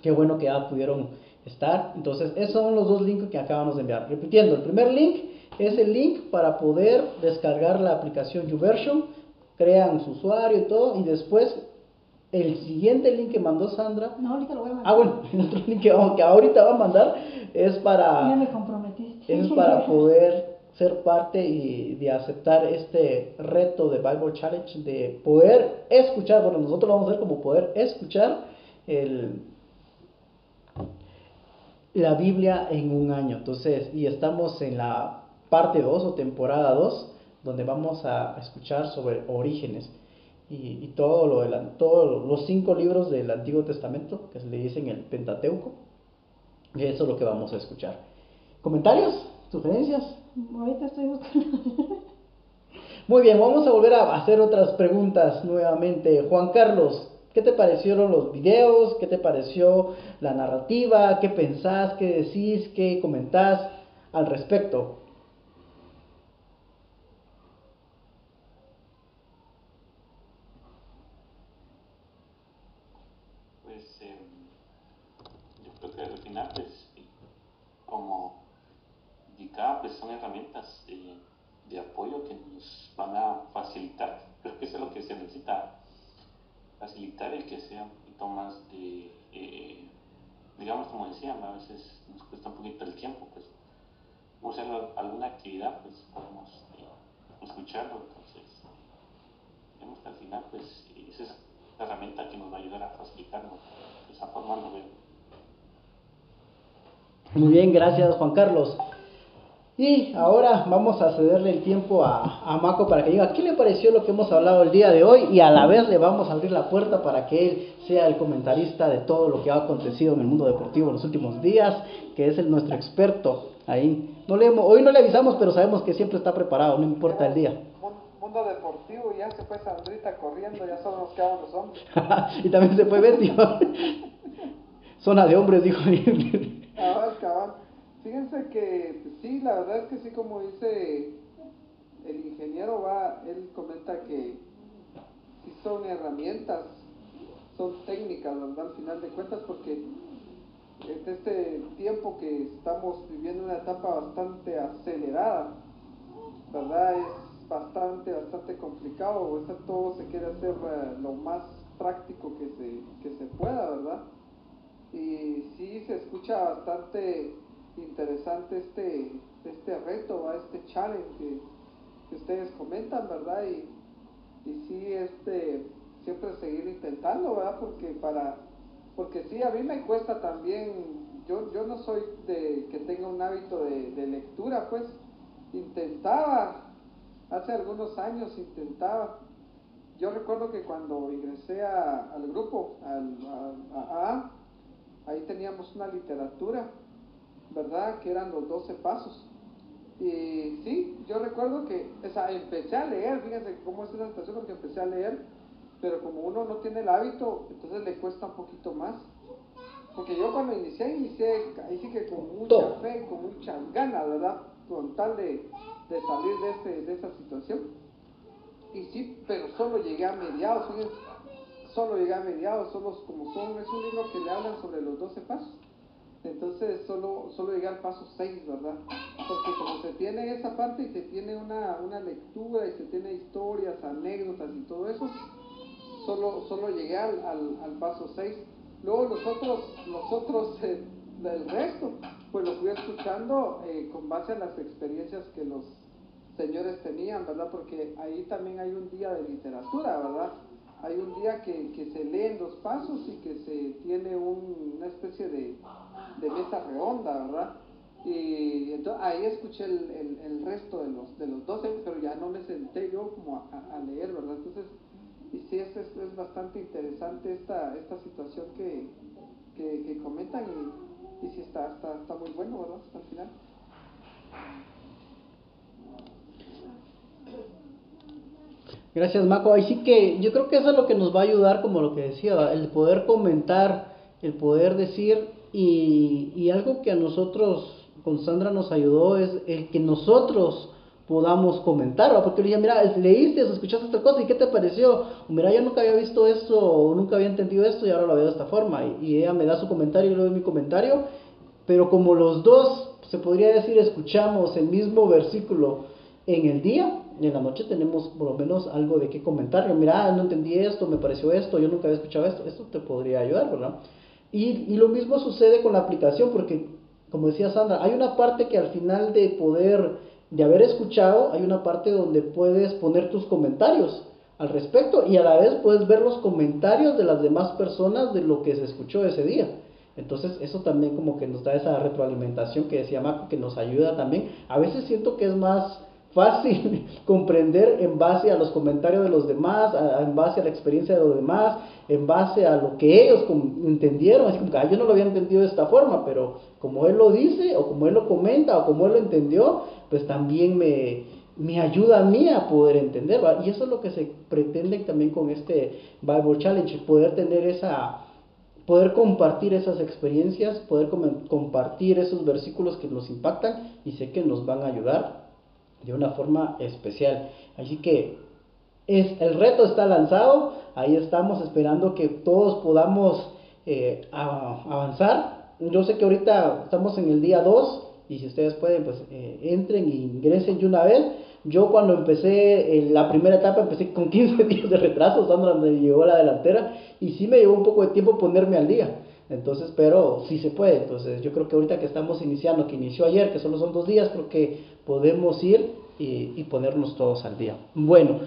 qué bueno que ya pudieron estar. Entonces, esos son los dos links que acabamos de enviar. Repitiendo, el primer link es el link para poder descargar la aplicación YouVersion, crean su usuario y todo, y después el siguiente link que mandó Sandra. No, ahorita lo voy a mandar. Ah, bueno, el otro link que, que ahorita va a mandar es para. Ya me comprometiste. Es para poder ser parte y de aceptar este reto de Bible Challenge, de poder escuchar, bueno, nosotros lo vamos a hacer como poder escuchar el, la Biblia en un año. Entonces, y estamos en la parte 2 o temporada 2, donde vamos a escuchar sobre orígenes y, todo lo de todos los cinco libros del Antiguo Testamento, que se le dicen el Pentateuco. Y eso es lo que vamos a escuchar. ¿Comentarios? ¿Sugerencias? Ahorita estoy buscando. Muy bien, vamos a volver a hacer otras preguntas nuevamente. Juan Carlos, ¿qué te parecieron los videos? ¿Qué te pareció la narrativa? ¿Qué pensás? ¿Qué decís? ¿Qué comentás al respecto? Pues herramientas de, apoyo que nos van a facilitar. Creo que eso es lo que se necesita, facilitar el que sea un poquito más de, eh, digamos como decía, a veces nos cuesta un poquito el tiempo, pues alguna actividad, pues podemos eh, escucharlo. Entonces, vemos que al final, pues esa es la herramienta que nos va a ayudar a facilitarlo esa forma. Muy bien, gracias Juan Carlos. Y ahora vamos a cederle el tiempo a, a Maco para que diga qué le pareció lo que hemos hablado el día de hoy y a la vez le vamos a abrir la puerta para que él sea el comentarista de todo lo que ha acontecido en el mundo deportivo en los últimos días, que es el, nuestro experto ahí. No le, hoy no le avisamos, pero sabemos que siempre está preparado, no importa el día. Mundo deportivo, ya se fue Sandrita corriendo, ya solo nos quedamos los hombres. y también se fue Betty. Zona de hombres, dijo. cabal, cabal. Fíjense que pues, sí, la verdad es que sí, como dice el ingeniero, va, él comenta que sí son herramientas, son técnicas, ¿verdad? Al final de cuentas, porque en este tiempo que estamos viviendo una etapa bastante acelerada, ¿verdad? Es bastante, bastante complicado, todo se quiere hacer eh, lo más práctico que se, que se pueda, ¿verdad? Y sí se escucha bastante interesante este, este reto, este challenge que, ustedes comentan, ¿verdad? Y, y sí, este, siempre seguir intentando, ¿verdad? Porque para, porque sí, a mí me cuesta también, yo, yo no soy de que tenga un hábito de, lectura, pues intentaba, hace algunos años intentaba. Yo recuerdo que cuando ingresé al grupo, al, a, ahí teníamos una literatura ¿verdad? Que eran los 12 pasos. Y sí, yo recuerdo que, o sea, empecé a leer, fíjense cómo es esa situación, porque empecé a leer, pero como uno no tiene el hábito, entonces le cuesta un poquito más. Porque yo cuando inicié, inicié ahí sí que con mucha fe, con muchas ganas, ¿verdad? Con tal de, de salir de, este, de esa situación. Y sí, pero solo llegué a mediados, fíjense, solo llegué a mediados, solo como son, es un libro que le hablan sobre los 12 pasos. Entonces solo, solo llegué al paso 6, ¿verdad? Porque como se tiene esa parte y se tiene una, una lectura y se tiene historias, anécdotas y todo eso, solo, solo llegué al, al, paso 6. Luego los otros, los otros eh, del resto, pues lo fui escuchando eh, con base a las experiencias que los señores tenían, ¿verdad? Porque ahí también hay un día de literatura, ¿verdad? Hay un día que, que se leen los pasos y que se tiene una especie de, de mesa redonda, ¿verdad? Y entonces ahí escuché el, el, resto de los, de los 12, pero ya no me senté yo como a, leer, ¿verdad? Entonces, y sí, es, es, es, bastante interesante esta, esta situación que, que, comentan y, y sí está, está, está muy bueno, ¿verdad? Hasta el final. Gracias, Maco. Así que yo creo que eso es lo que nos va a ayudar, como lo que decía, el poder comentar, el poder decir, y, algo que a nosotros con Sandra nos ayudó es el que nosotros podamos comentar, porque le dije, mira, leíste, escuchaste esta cosa, ¿y qué te pareció? mira, yo nunca había visto esto, o nunca había entendido esto, y ahora lo veo de esta forma. Y, ella me da su comentario, y yo le doy mi comentario, pero como los dos, se podría decir, escuchamos el mismo versículo en el día, en la noche tenemos por lo menos algo de qué comentar. Mira, no entendí esto, me pareció esto, yo nunca había escuchado esto, esto te podría ayudar, ¿verdad? Y, lo mismo sucede con la aplicación, porque, como decía Sandra, hay una parte que al final de poder, de haber escuchado, hay una parte donde puedes poner tus comentarios al respecto y a la vez puedes ver los comentarios de las demás personas de lo que se escuchó ese día. Entonces eso también como que nos da esa retroalimentación que decía Marco, que nos ayuda también. A veces siento que es más fácil comprender en base a los comentarios de los demás, en base a la experiencia de los demás, en base a lo que ellos entendieron. Es como que yo no lo había entendido de esta forma, pero como él lo dice, o como él lo comenta, o como él lo entendió, pues también me, me ayuda a mí a poder entender. Y eso es lo que se pretende también con este Bible Challenge, poder tener esa poder compartir esas experiencias, poder compartir esos versículos que nos impactan y sé que nos van a ayudar de una forma especial. Así que es, el reto está lanzado, ahí estamos esperando que todos podamos eh, avanzar. Yo sé que ahorita estamos en el día 2 y si ustedes pueden, pues eh, entren e ingresen de una vez. Yo cuando empecé la primera etapa empecé con 15 días de retraso, Sandra me llevó la delantera y sí me llevó un poco de tiempo ponerme al día. Entonces, pero sí se puede. Entonces, yo creo que ahorita que estamos iniciando, que inició ayer, que solo son dos días, creo que podemos ir y, ponernos todos al día. Bueno,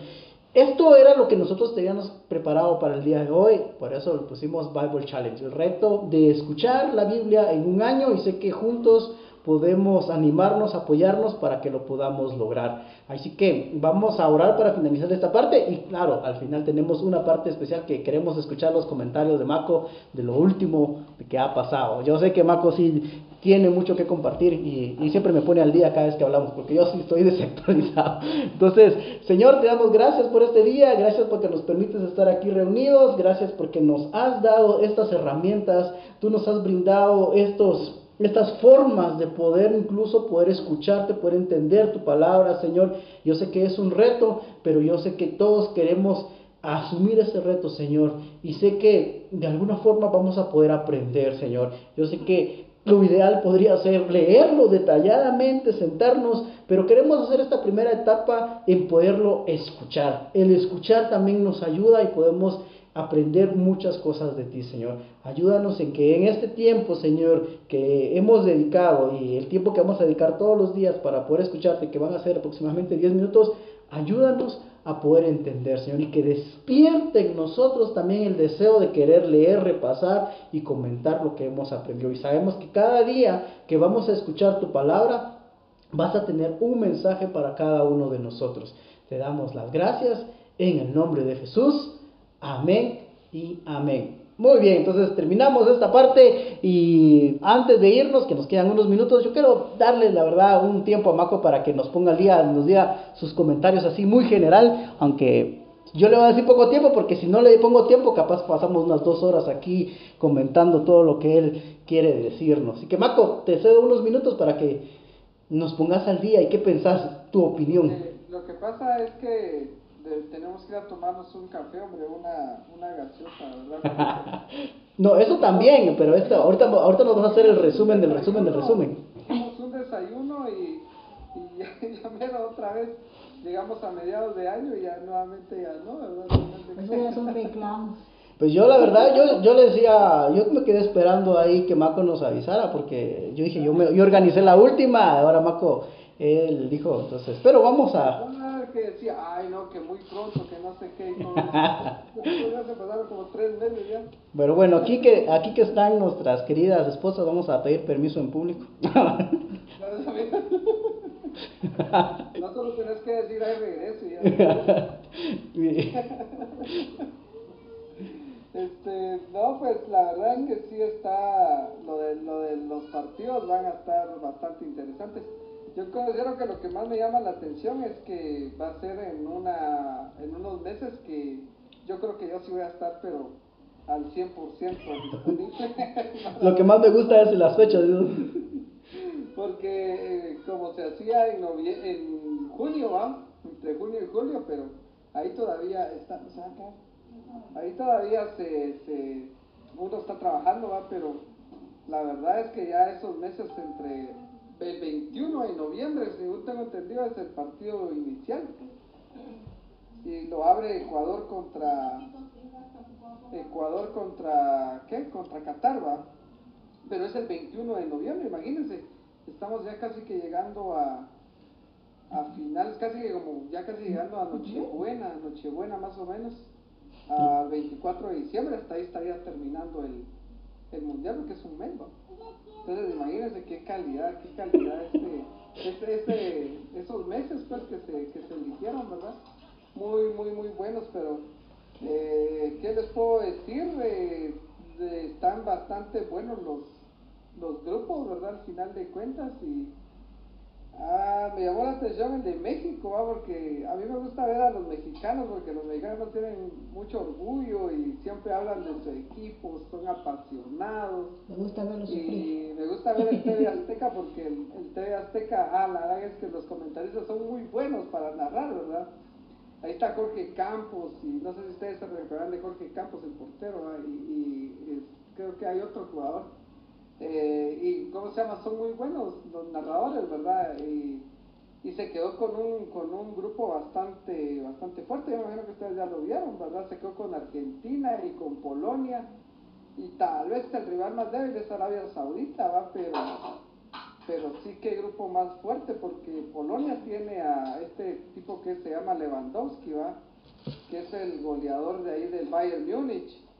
esto era lo que nosotros teníamos preparado para el día de hoy, por eso pusimos Bible Challenge, el reto de escuchar la Biblia en un año y sé que juntos podemos animarnos, apoyarnos para que lo podamos lograr. Así que vamos a orar para finalizar esta parte y claro, al final tenemos una parte especial que queremos escuchar los comentarios de Mako de lo último que ha pasado. Yo sé que Mako sí tiene mucho que compartir y, siempre me pone al día cada vez que hablamos porque yo sí estoy desactualizado. Entonces, Señor, te damos gracias por este día, gracias porque nos permites estar aquí reunidos, gracias porque nos has dado estas herramientas, tú nos has brindado estos estas formas de poder incluso poder escucharte, poder entender tu palabra, Señor. Yo sé que es un reto, pero yo sé que todos queremos asumir ese reto, Señor. Y sé que de alguna forma vamos a poder aprender, Señor. Yo sé que lo ideal podría ser leerlo detalladamente, sentarnos, pero queremos hacer esta primera etapa en poderlo escuchar. El escuchar también nos ayuda y podemos aprender muchas cosas de ti, Señor. Ayúdanos en que en este tiempo, Señor, que hemos dedicado y el tiempo que vamos a dedicar todos los días para poder escucharte, que van a ser aproximadamente 10 minutos, ayúdanos a poder entender, Señor, y que despierte en nosotros también el deseo de querer leer, repasar y comentar lo que hemos aprendido. Y sabemos que cada día que vamos a escuchar tu palabra, vas a tener un mensaje para cada uno de nosotros. Te damos las gracias en el nombre de Jesús. Amén y amén. Muy bien, entonces terminamos esta parte y antes de irnos, que nos quedan unos minutos, yo quiero darle la verdad un tiempo a Maco para que nos ponga al día, nos diga sus comentarios así muy general, aunque yo le voy a decir poco tiempo porque si no le pongo tiempo, capaz pasamos unas dos horas aquí comentando todo lo que él quiere decirnos. Así que Maco, te cedo unos minutos para que nos pongas al día y qué pensás, tu opinión. Eh, lo que pasa es que tenemos que ir a tomarnos un café, hombre, una, una gaseosa, ¿verdad? no, eso también, pero esto, ahorita, ahorita nos vas a hacer el resumen del resumen del resumen. Hicimos un desayuno y, y ya, ya otra vez llegamos a mediados de año y ya nuevamente ya no, ¿verdad? Pues yo la verdad, yo, yo le decía, yo me quedé esperando ahí que Maco nos avisara, porque yo dije, yo, me, yo organicé la última, ahora Maco él dijo, entonces, pero vamos a... que decía, ay no, que muy pronto, que no sé qué, y todo ya se pasaron como tres meses ya. Pero bueno, aquí que, aquí que están nuestras queridas esposas, vamos a pedir permiso en público. no solo tenés que decir, ay regreso ya. Este, no, pues la verdad es que sí está, lo de, lo de los partidos van a estar bastante interesantes. Yo considero que lo que más me llama la atención es que va a ser en, una, en unos meses que yo creo que yo sí voy a estar, pero al 100% disponible. lo que más me gusta es las fechas. Porque eh, como se hacía en, en junio, ¿va? entre junio y julio, pero ahí todavía está, ahí todavía se, se, uno está trabajando, ¿va? pero la verdad es que ya esos meses entre el 21 de noviembre, según tengo entendido, es el partido inicial. Y lo abre Ecuador contra. Ecuador contra. ¿Qué? Contra Qatar, ¿va? Pero es el 21 de noviembre, imagínense. Estamos ya casi que llegando a. A finales, casi que como ya casi llegando a Nochebuena, Nochebuena más o menos, a 24 de diciembre, hasta ahí estaría terminando el, el mundial porque es un mes. Entonces imagínense qué calidad, qué calidad este, este, este, esos meses pues que se, que se eligieron, ¿verdad? Muy, muy, muy buenos, pero eh, ¿qué les puedo decir? Eh, están bastante buenos los, los grupos, ¿verdad? Al final de cuentas y Ah, me llamó la atención el de México, ¿va? porque a mí me gusta ver a los mexicanos, porque los mexicanos tienen mucho orgullo y siempre hablan de su equipo, son apasionados. Me gusta verlo sufrir. Y me gusta ver el TV Azteca porque el, el TV Azteca, ah, la verdad es que los comentaristas son muy buenos para narrar, ¿verdad? Ahí está Jorge Campos, y no sé si ustedes se recuerdan de Jorge Campos, el portero, ¿va? y, y, creo que hay otro jugador. Eh, y cómo se llama, son muy buenos los narradores, ¿verdad? Y, y se quedó con un, con un grupo bastante, bastante fuerte, yo me imagino que ustedes ya lo vieron, ¿verdad? Se quedó con Argentina y con Polonia, y tal vez el rival más débil es Arabia Saudita, ¿va? Pero, pero sí que grupo más fuerte, porque Polonia tiene a este tipo que se llama Lewandowski, ¿va? Que es el goleador de ahí del Bayern Múnich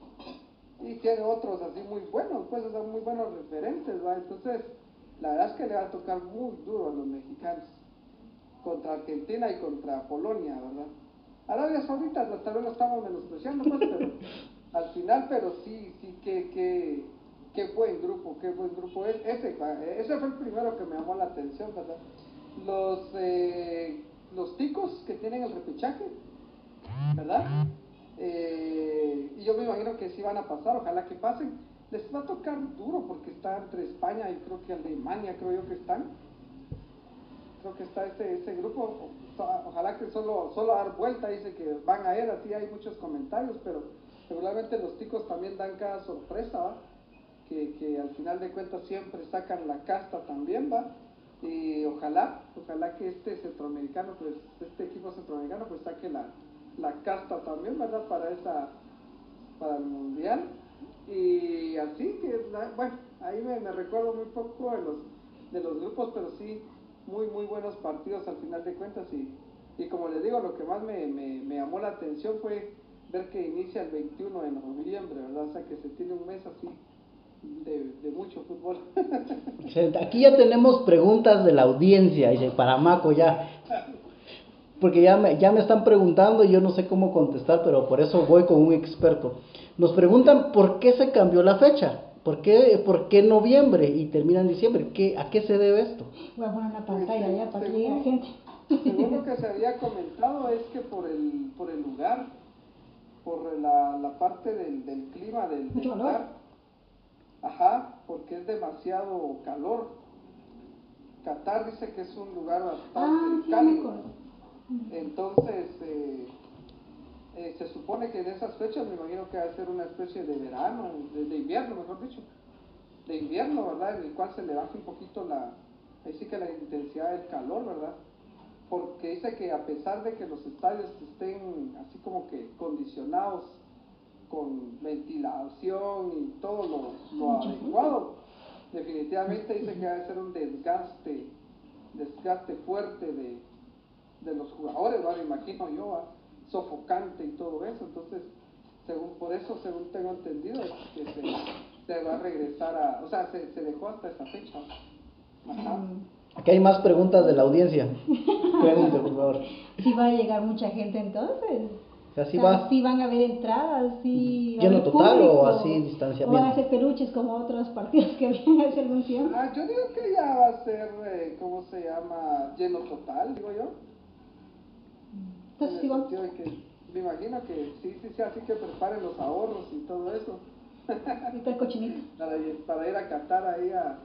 y tiene otros así muy buenos, pues, o sea, muy buenos referentes, ¿va? Entonces, la verdad es que le va a tocar muy duro a los mexicanos, contra Argentina y contra Polonia, ¿verdad? Arabia Saudita, tal vez lo estamos menospreciando, pues, pero al final, pero sí, sí, que, que, qué buen grupo, qué buen grupo. E- Ese, ese fue el primero que me llamó la atención, ¿verdad? Los, eh, los ticos que tienen el repechaje, ¿verdad? Eh, y yo me imagino que sí van a pasar, ojalá que pasen. Les va a tocar duro porque está entre España y creo que Alemania, creo yo que están. Creo que está ese, ese grupo. Ojalá que solo, solo dar vuelta, dice que van a ir, así hay muchos comentarios, pero regularmente los ticos también dan cada sorpresa, ¿va? Que, que al final de cuentas siempre sacan la casta también, ¿va? Y ojalá, ojalá que este centroamericano, pues, este equipo centroamericano, pues saque la, la casta también, ¿verdad? Para esa, para el mundial. Y así que, bueno, ahí me, recuerdo muy poco de los, de los grupos, pero sí, muy, muy buenos partidos al final de cuentas. Y, y como les digo, lo que más me, me, me llamó la atención fue ver que inicia el 21 de noviembre, ¿verdad? O sea que se tiene un mes así de, de mucho fútbol. Aquí ya tenemos preguntas de la audiencia, dice, para Maco ya. Porque ya me, ya me están preguntando y yo no sé cómo contestar, pero por eso voy con un experto. Nos preguntan por qué se cambió la fecha, por qué, por qué noviembre y termina en diciembre, ¿Qué, ¿a qué se debe esto? Voy a poner una pantalla Este, ya para que según- llegue la gente. Según lo que se había comentado es que por el, por el lugar, por la, la parte del, del clima del, del Mucho calor. lugar, ajá, porque es demasiado calor. Qatar dice que es un lugar bastante Ah, sí, me cálido. Entonces, eh, eh, se supone que en esas fechas me imagino que va a ser una especie de verano, de, de invierno, mejor dicho, de invierno, ¿verdad? En el cual se le baja un poquito la, ahí sí que la intensidad del calor, ¿verdad? Porque dice que a pesar de que los estadios estén así como que condicionados con ventilación y todo lo, lo adecuado, definitivamente dice que va a ser un desgaste, desgaste fuerte de, de los jugadores, ¿va? me imagino yo, ¿va? sofocante y todo eso, entonces, según por eso, según tengo entendido, es que se, se va a regresar a, o sea, se, se dejó hasta esa fecha. Ajá. Aquí hay más preguntas de la audiencia. Pregunte, por favor. Si va a llegar mucha gente entonces. O sea, sí O sea, va. sí van a haber entradas, sí. ¿Lleno total o público, así O van a distanciamiento? ser peluches como otros partidos que habían hace algún tiempo. Ah, yo digo que ya va a ser, eh, ¿cómo se llama? Lleno total, digo yo. Entonces en sí el vamos. sentido de que me imagino que sí, sí, sí, así que preparen los ahorros y todo eso. Ahorita el cochinito. para, ir- para ir a Qatar ahí a,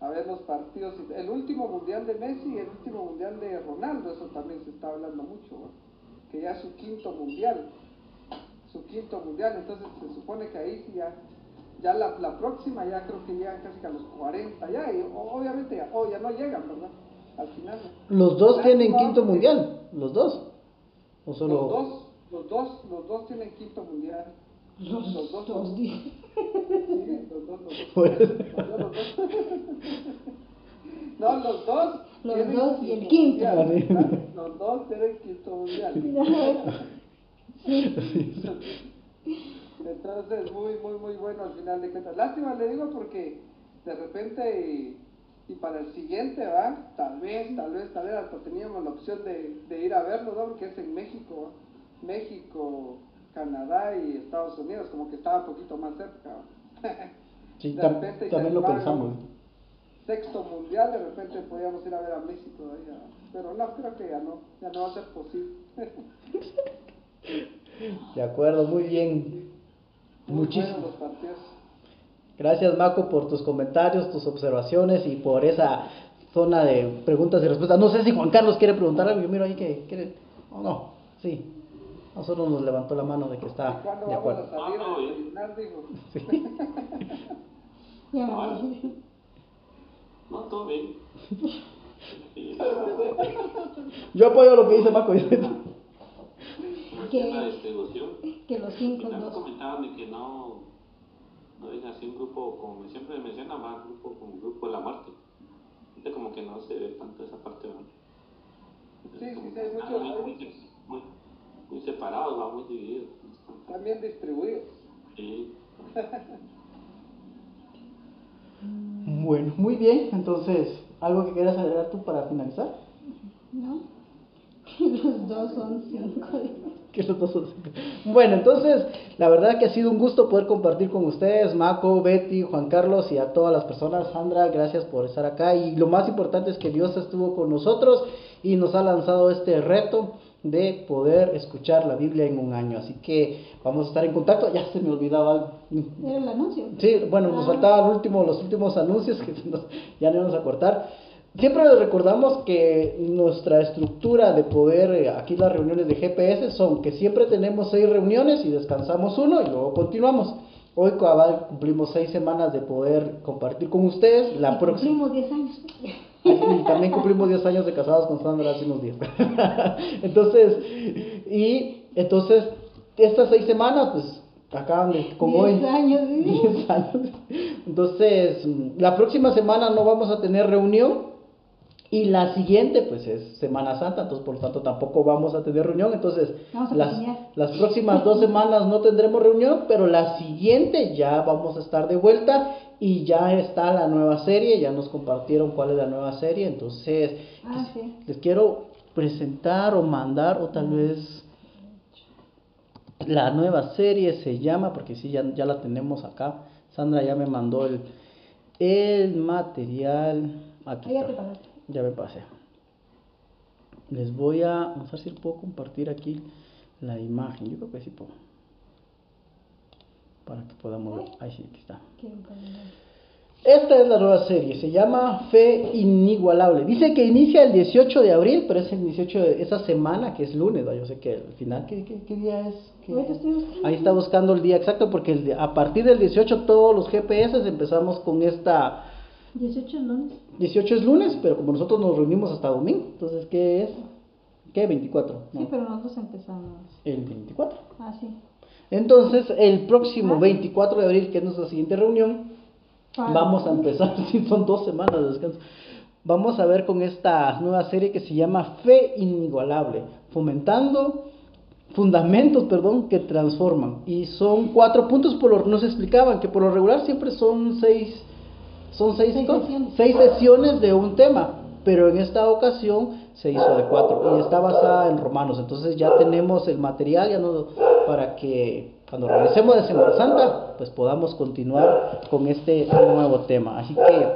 a ver los partidos. El último mundial de Messi y el último mundial de Ronaldo, eso también se está hablando mucho, ¿no? que ya es su quinto mundial, su quinto mundial, entonces se supone que ahí sí ya, ya la, la próxima ya creo que llegan casi que a los 40 ya, y o- obviamente ya, oh, ya no llegan, ¿verdad? Al final. Los dos tienen quinto mundial, los dos. O solo. Los dos, los dos, los dos tienen quinto mundial. Los, Los dos, dos, los- dije. Sí, los dos, los dos. Los dos, los dos. No, los dos. Los tienen dos y el quinto. mundial. Los dos tienen quinto mundial. Entonces, muy, muy, muy bueno al final de cuentas. Lástima, le digo, porque de repente, y, para el siguiente, ¿va? Tal vez, tal vez, tal vez hasta teníamos la opción de, de ir a verlo, ¿no? Porque es en México, ¿va? México, Canadá y Estados Unidos, como que estaba un poquito más cerca. ¿va? Sí, De repente, también lo pensamos. Sexto mundial, de repente podíamos ir a ver a México, ¿va? pero no, creo que ya no, ya no va a ser posible. De acuerdo, muy bien. Muy. Gracias, Marco, por tus comentarios, tus observaciones y por esa zona de preguntas y respuestas. No sé si Juan Carlos quiere preguntar algo. Yo miro ahí que quiere. O no, sí. Nosotros nos levantó la mano de que está ¿Cuándo de vamos acuerdo. Ah. Sí. No, todo bien. Yo apoyo lo que dice la distribución. Que los cinco, comentaban de que no, no es así un grupo, como siempre mencionan, más grupo como grupo de la muerte. Ahorita como que no se ve tanto esa parte, ¿no? Sí, Como sí, sí, muchos- están muy, muy, muy, muy separados, va muy divididos. También distribuidos. Sí. Bueno, muy bien. Entonces, ¿algo que quieras agregar tú para finalizar? ¿No? Los dos son cinco. Que los dos son cinco. Bueno, entonces, la verdad que ha sido un gusto poder compartir con ustedes, Maco, Betty, Juan Carlos y a todas las personas. Sandra, gracias por estar acá. Y lo más importante es que Dios estuvo con nosotros y nos ha lanzado este reto de poder escuchar la Biblia en un año. Así que vamos a estar en contacto. Ya se me olvidaba algo. Era el anuncio. Sí, bueno, nos Ah. faltaban último, los últimos anuncios que nos- ya no íbamos a cortar. Siempre recordamos que nuestra estructura de poder, eh, aquí las reuniones de GPS son que siempre tenemos seis reuniones y descansamos uno y luego continuamos. Hoy cumplimos seis semanas de poder compartir con ustedes. La Y próxima. Cumplimos 10 años. Y también cumplimos 10 años de casados con Sandra hace unos días. entonces, y entonces, estas seis semanas, pues, acaban de, como hoy. 10 años, ¿sí? 10 años. Entonces, la próxima semana no vamos a tener reunión. Y la siguiente, pues es Semana Santa, entonces por lo tanto tampoco vamos a tener reunión. Entonces, las, las próximas dos semanas no tendremos reunión, pero la siguiente ya vamos a estar de vuelta y ya está la nueva serie, ya nos compartieron cuál es la nueva serie. Entonces, Ah, sí. les quiero presentar o mandar, o tal vez la nueva serie se llama, porque sí, ya, ya la tenemos acá. Sandra ya me mandó el, el material. Aquí está. Ya me pasé. Les voy a. Vamos a ver si puedo compartir aquí la imagen. Yo creo que sí puedo. Para que podamos ver. Ahí sí, aquí está. Esta es la nueva serie, se llama Fe Inigualable. Dice que inicia el 18 de abril, pero es el 18 de esa semana, que es lunes, yo sé que al final, ¿qué, qué, qué día es? ¿Qué- Ahorita estoy buscando. Ahí está buscando el día exacto, porque el a partir del 18 todos los GPS empezamos con esta... 18 lunes. 18 es lunes, pero como nosotros nos reunimos hasta domingo, entonces ¿qué es? ¿Qué? 24. Sí, pero nosotros empezamos. El 24. Ah, sí. Entonces, el próximo Ah. 24 de abril, que es nuestra siguiente reunión, Para- Vamos a empezar, sí, son dos semanas de descanso. Vamos a ver con esta nueva serie que se llama Fe Inigualable, fomentando fundamentos, perdón, que transforman. Y son cuatro puntos, por lo nos explicaban que por lo regular siempre son seis, son seis, Seis ¿cómo? sesiones. seis sesiones de un tema, pero en esta ocasión se hizo de cuatro y está basada en Romanos. Entonces ya tenemos el material ya no, para que cuando regresemos de Semana Santa, pues podamos continuar con este nuevo tema. Así que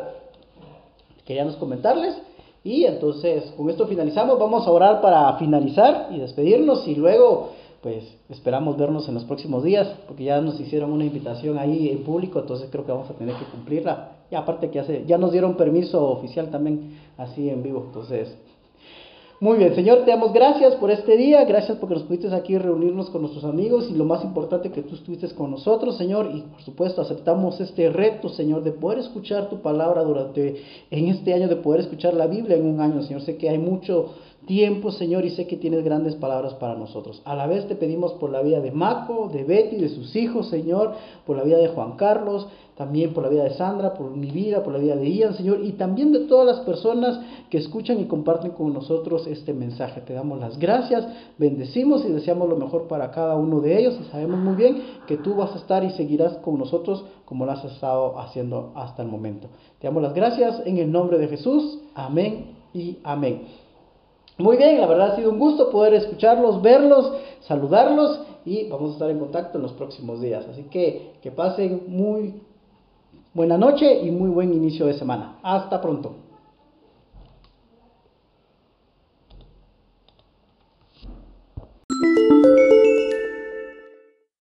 queríamos comentarles y entonces con esto finalizamos. Vamos a orar para finalizar y despedirnos y luego pues esperamos vernos en los próximos días porque ya nos hicieron una invitación ahí en público, entonces creo que vamos a tener que cumplirla. Aparte que hace, ya nos dieron permiso oficial también así en vivo, entonces muy bien, Señor, te damos gracias por este día, gracias porque nos pudiste aquí reunirnos con nuestros amigos y lo más importante que tú estuviste con nosotros, Señor, y por supuesto aceptamos este reto, Señor, de poder escuchar tu palabra durante en este año, de poder escuchar la Biblia en un año, Señor. Sé que hay mucho tiempo, Señor, y sé que tienes grandes palabras para nosotros. A la vez te pedimos por la vida de Maco, de Betty, de sus hijos, Señor, por la vida de Juan Carlos, también por la vida de Sandra, por mi vida, por la vida de Ian, Señor, y también de todas las personas que escuchan y comparten con nosotros este mensaje. Te damos las gracias, bendecimos y deseamos lo mejor para cada uno de ellos y sabemos muy bien que tú vas a estar y seguirás con nosotros como lo has estado haciendo hasta el momento. Te damos las gracias en el nombre de Jesús. Amén y amén. Muy bien, la verdad ha sido un gusto poder escucharlos, verlos, saludarlos y vamos a estar en contacto en los próximos días. Así que que pasen muy buena noche y muy buen inicio de semana. Hasta pronto.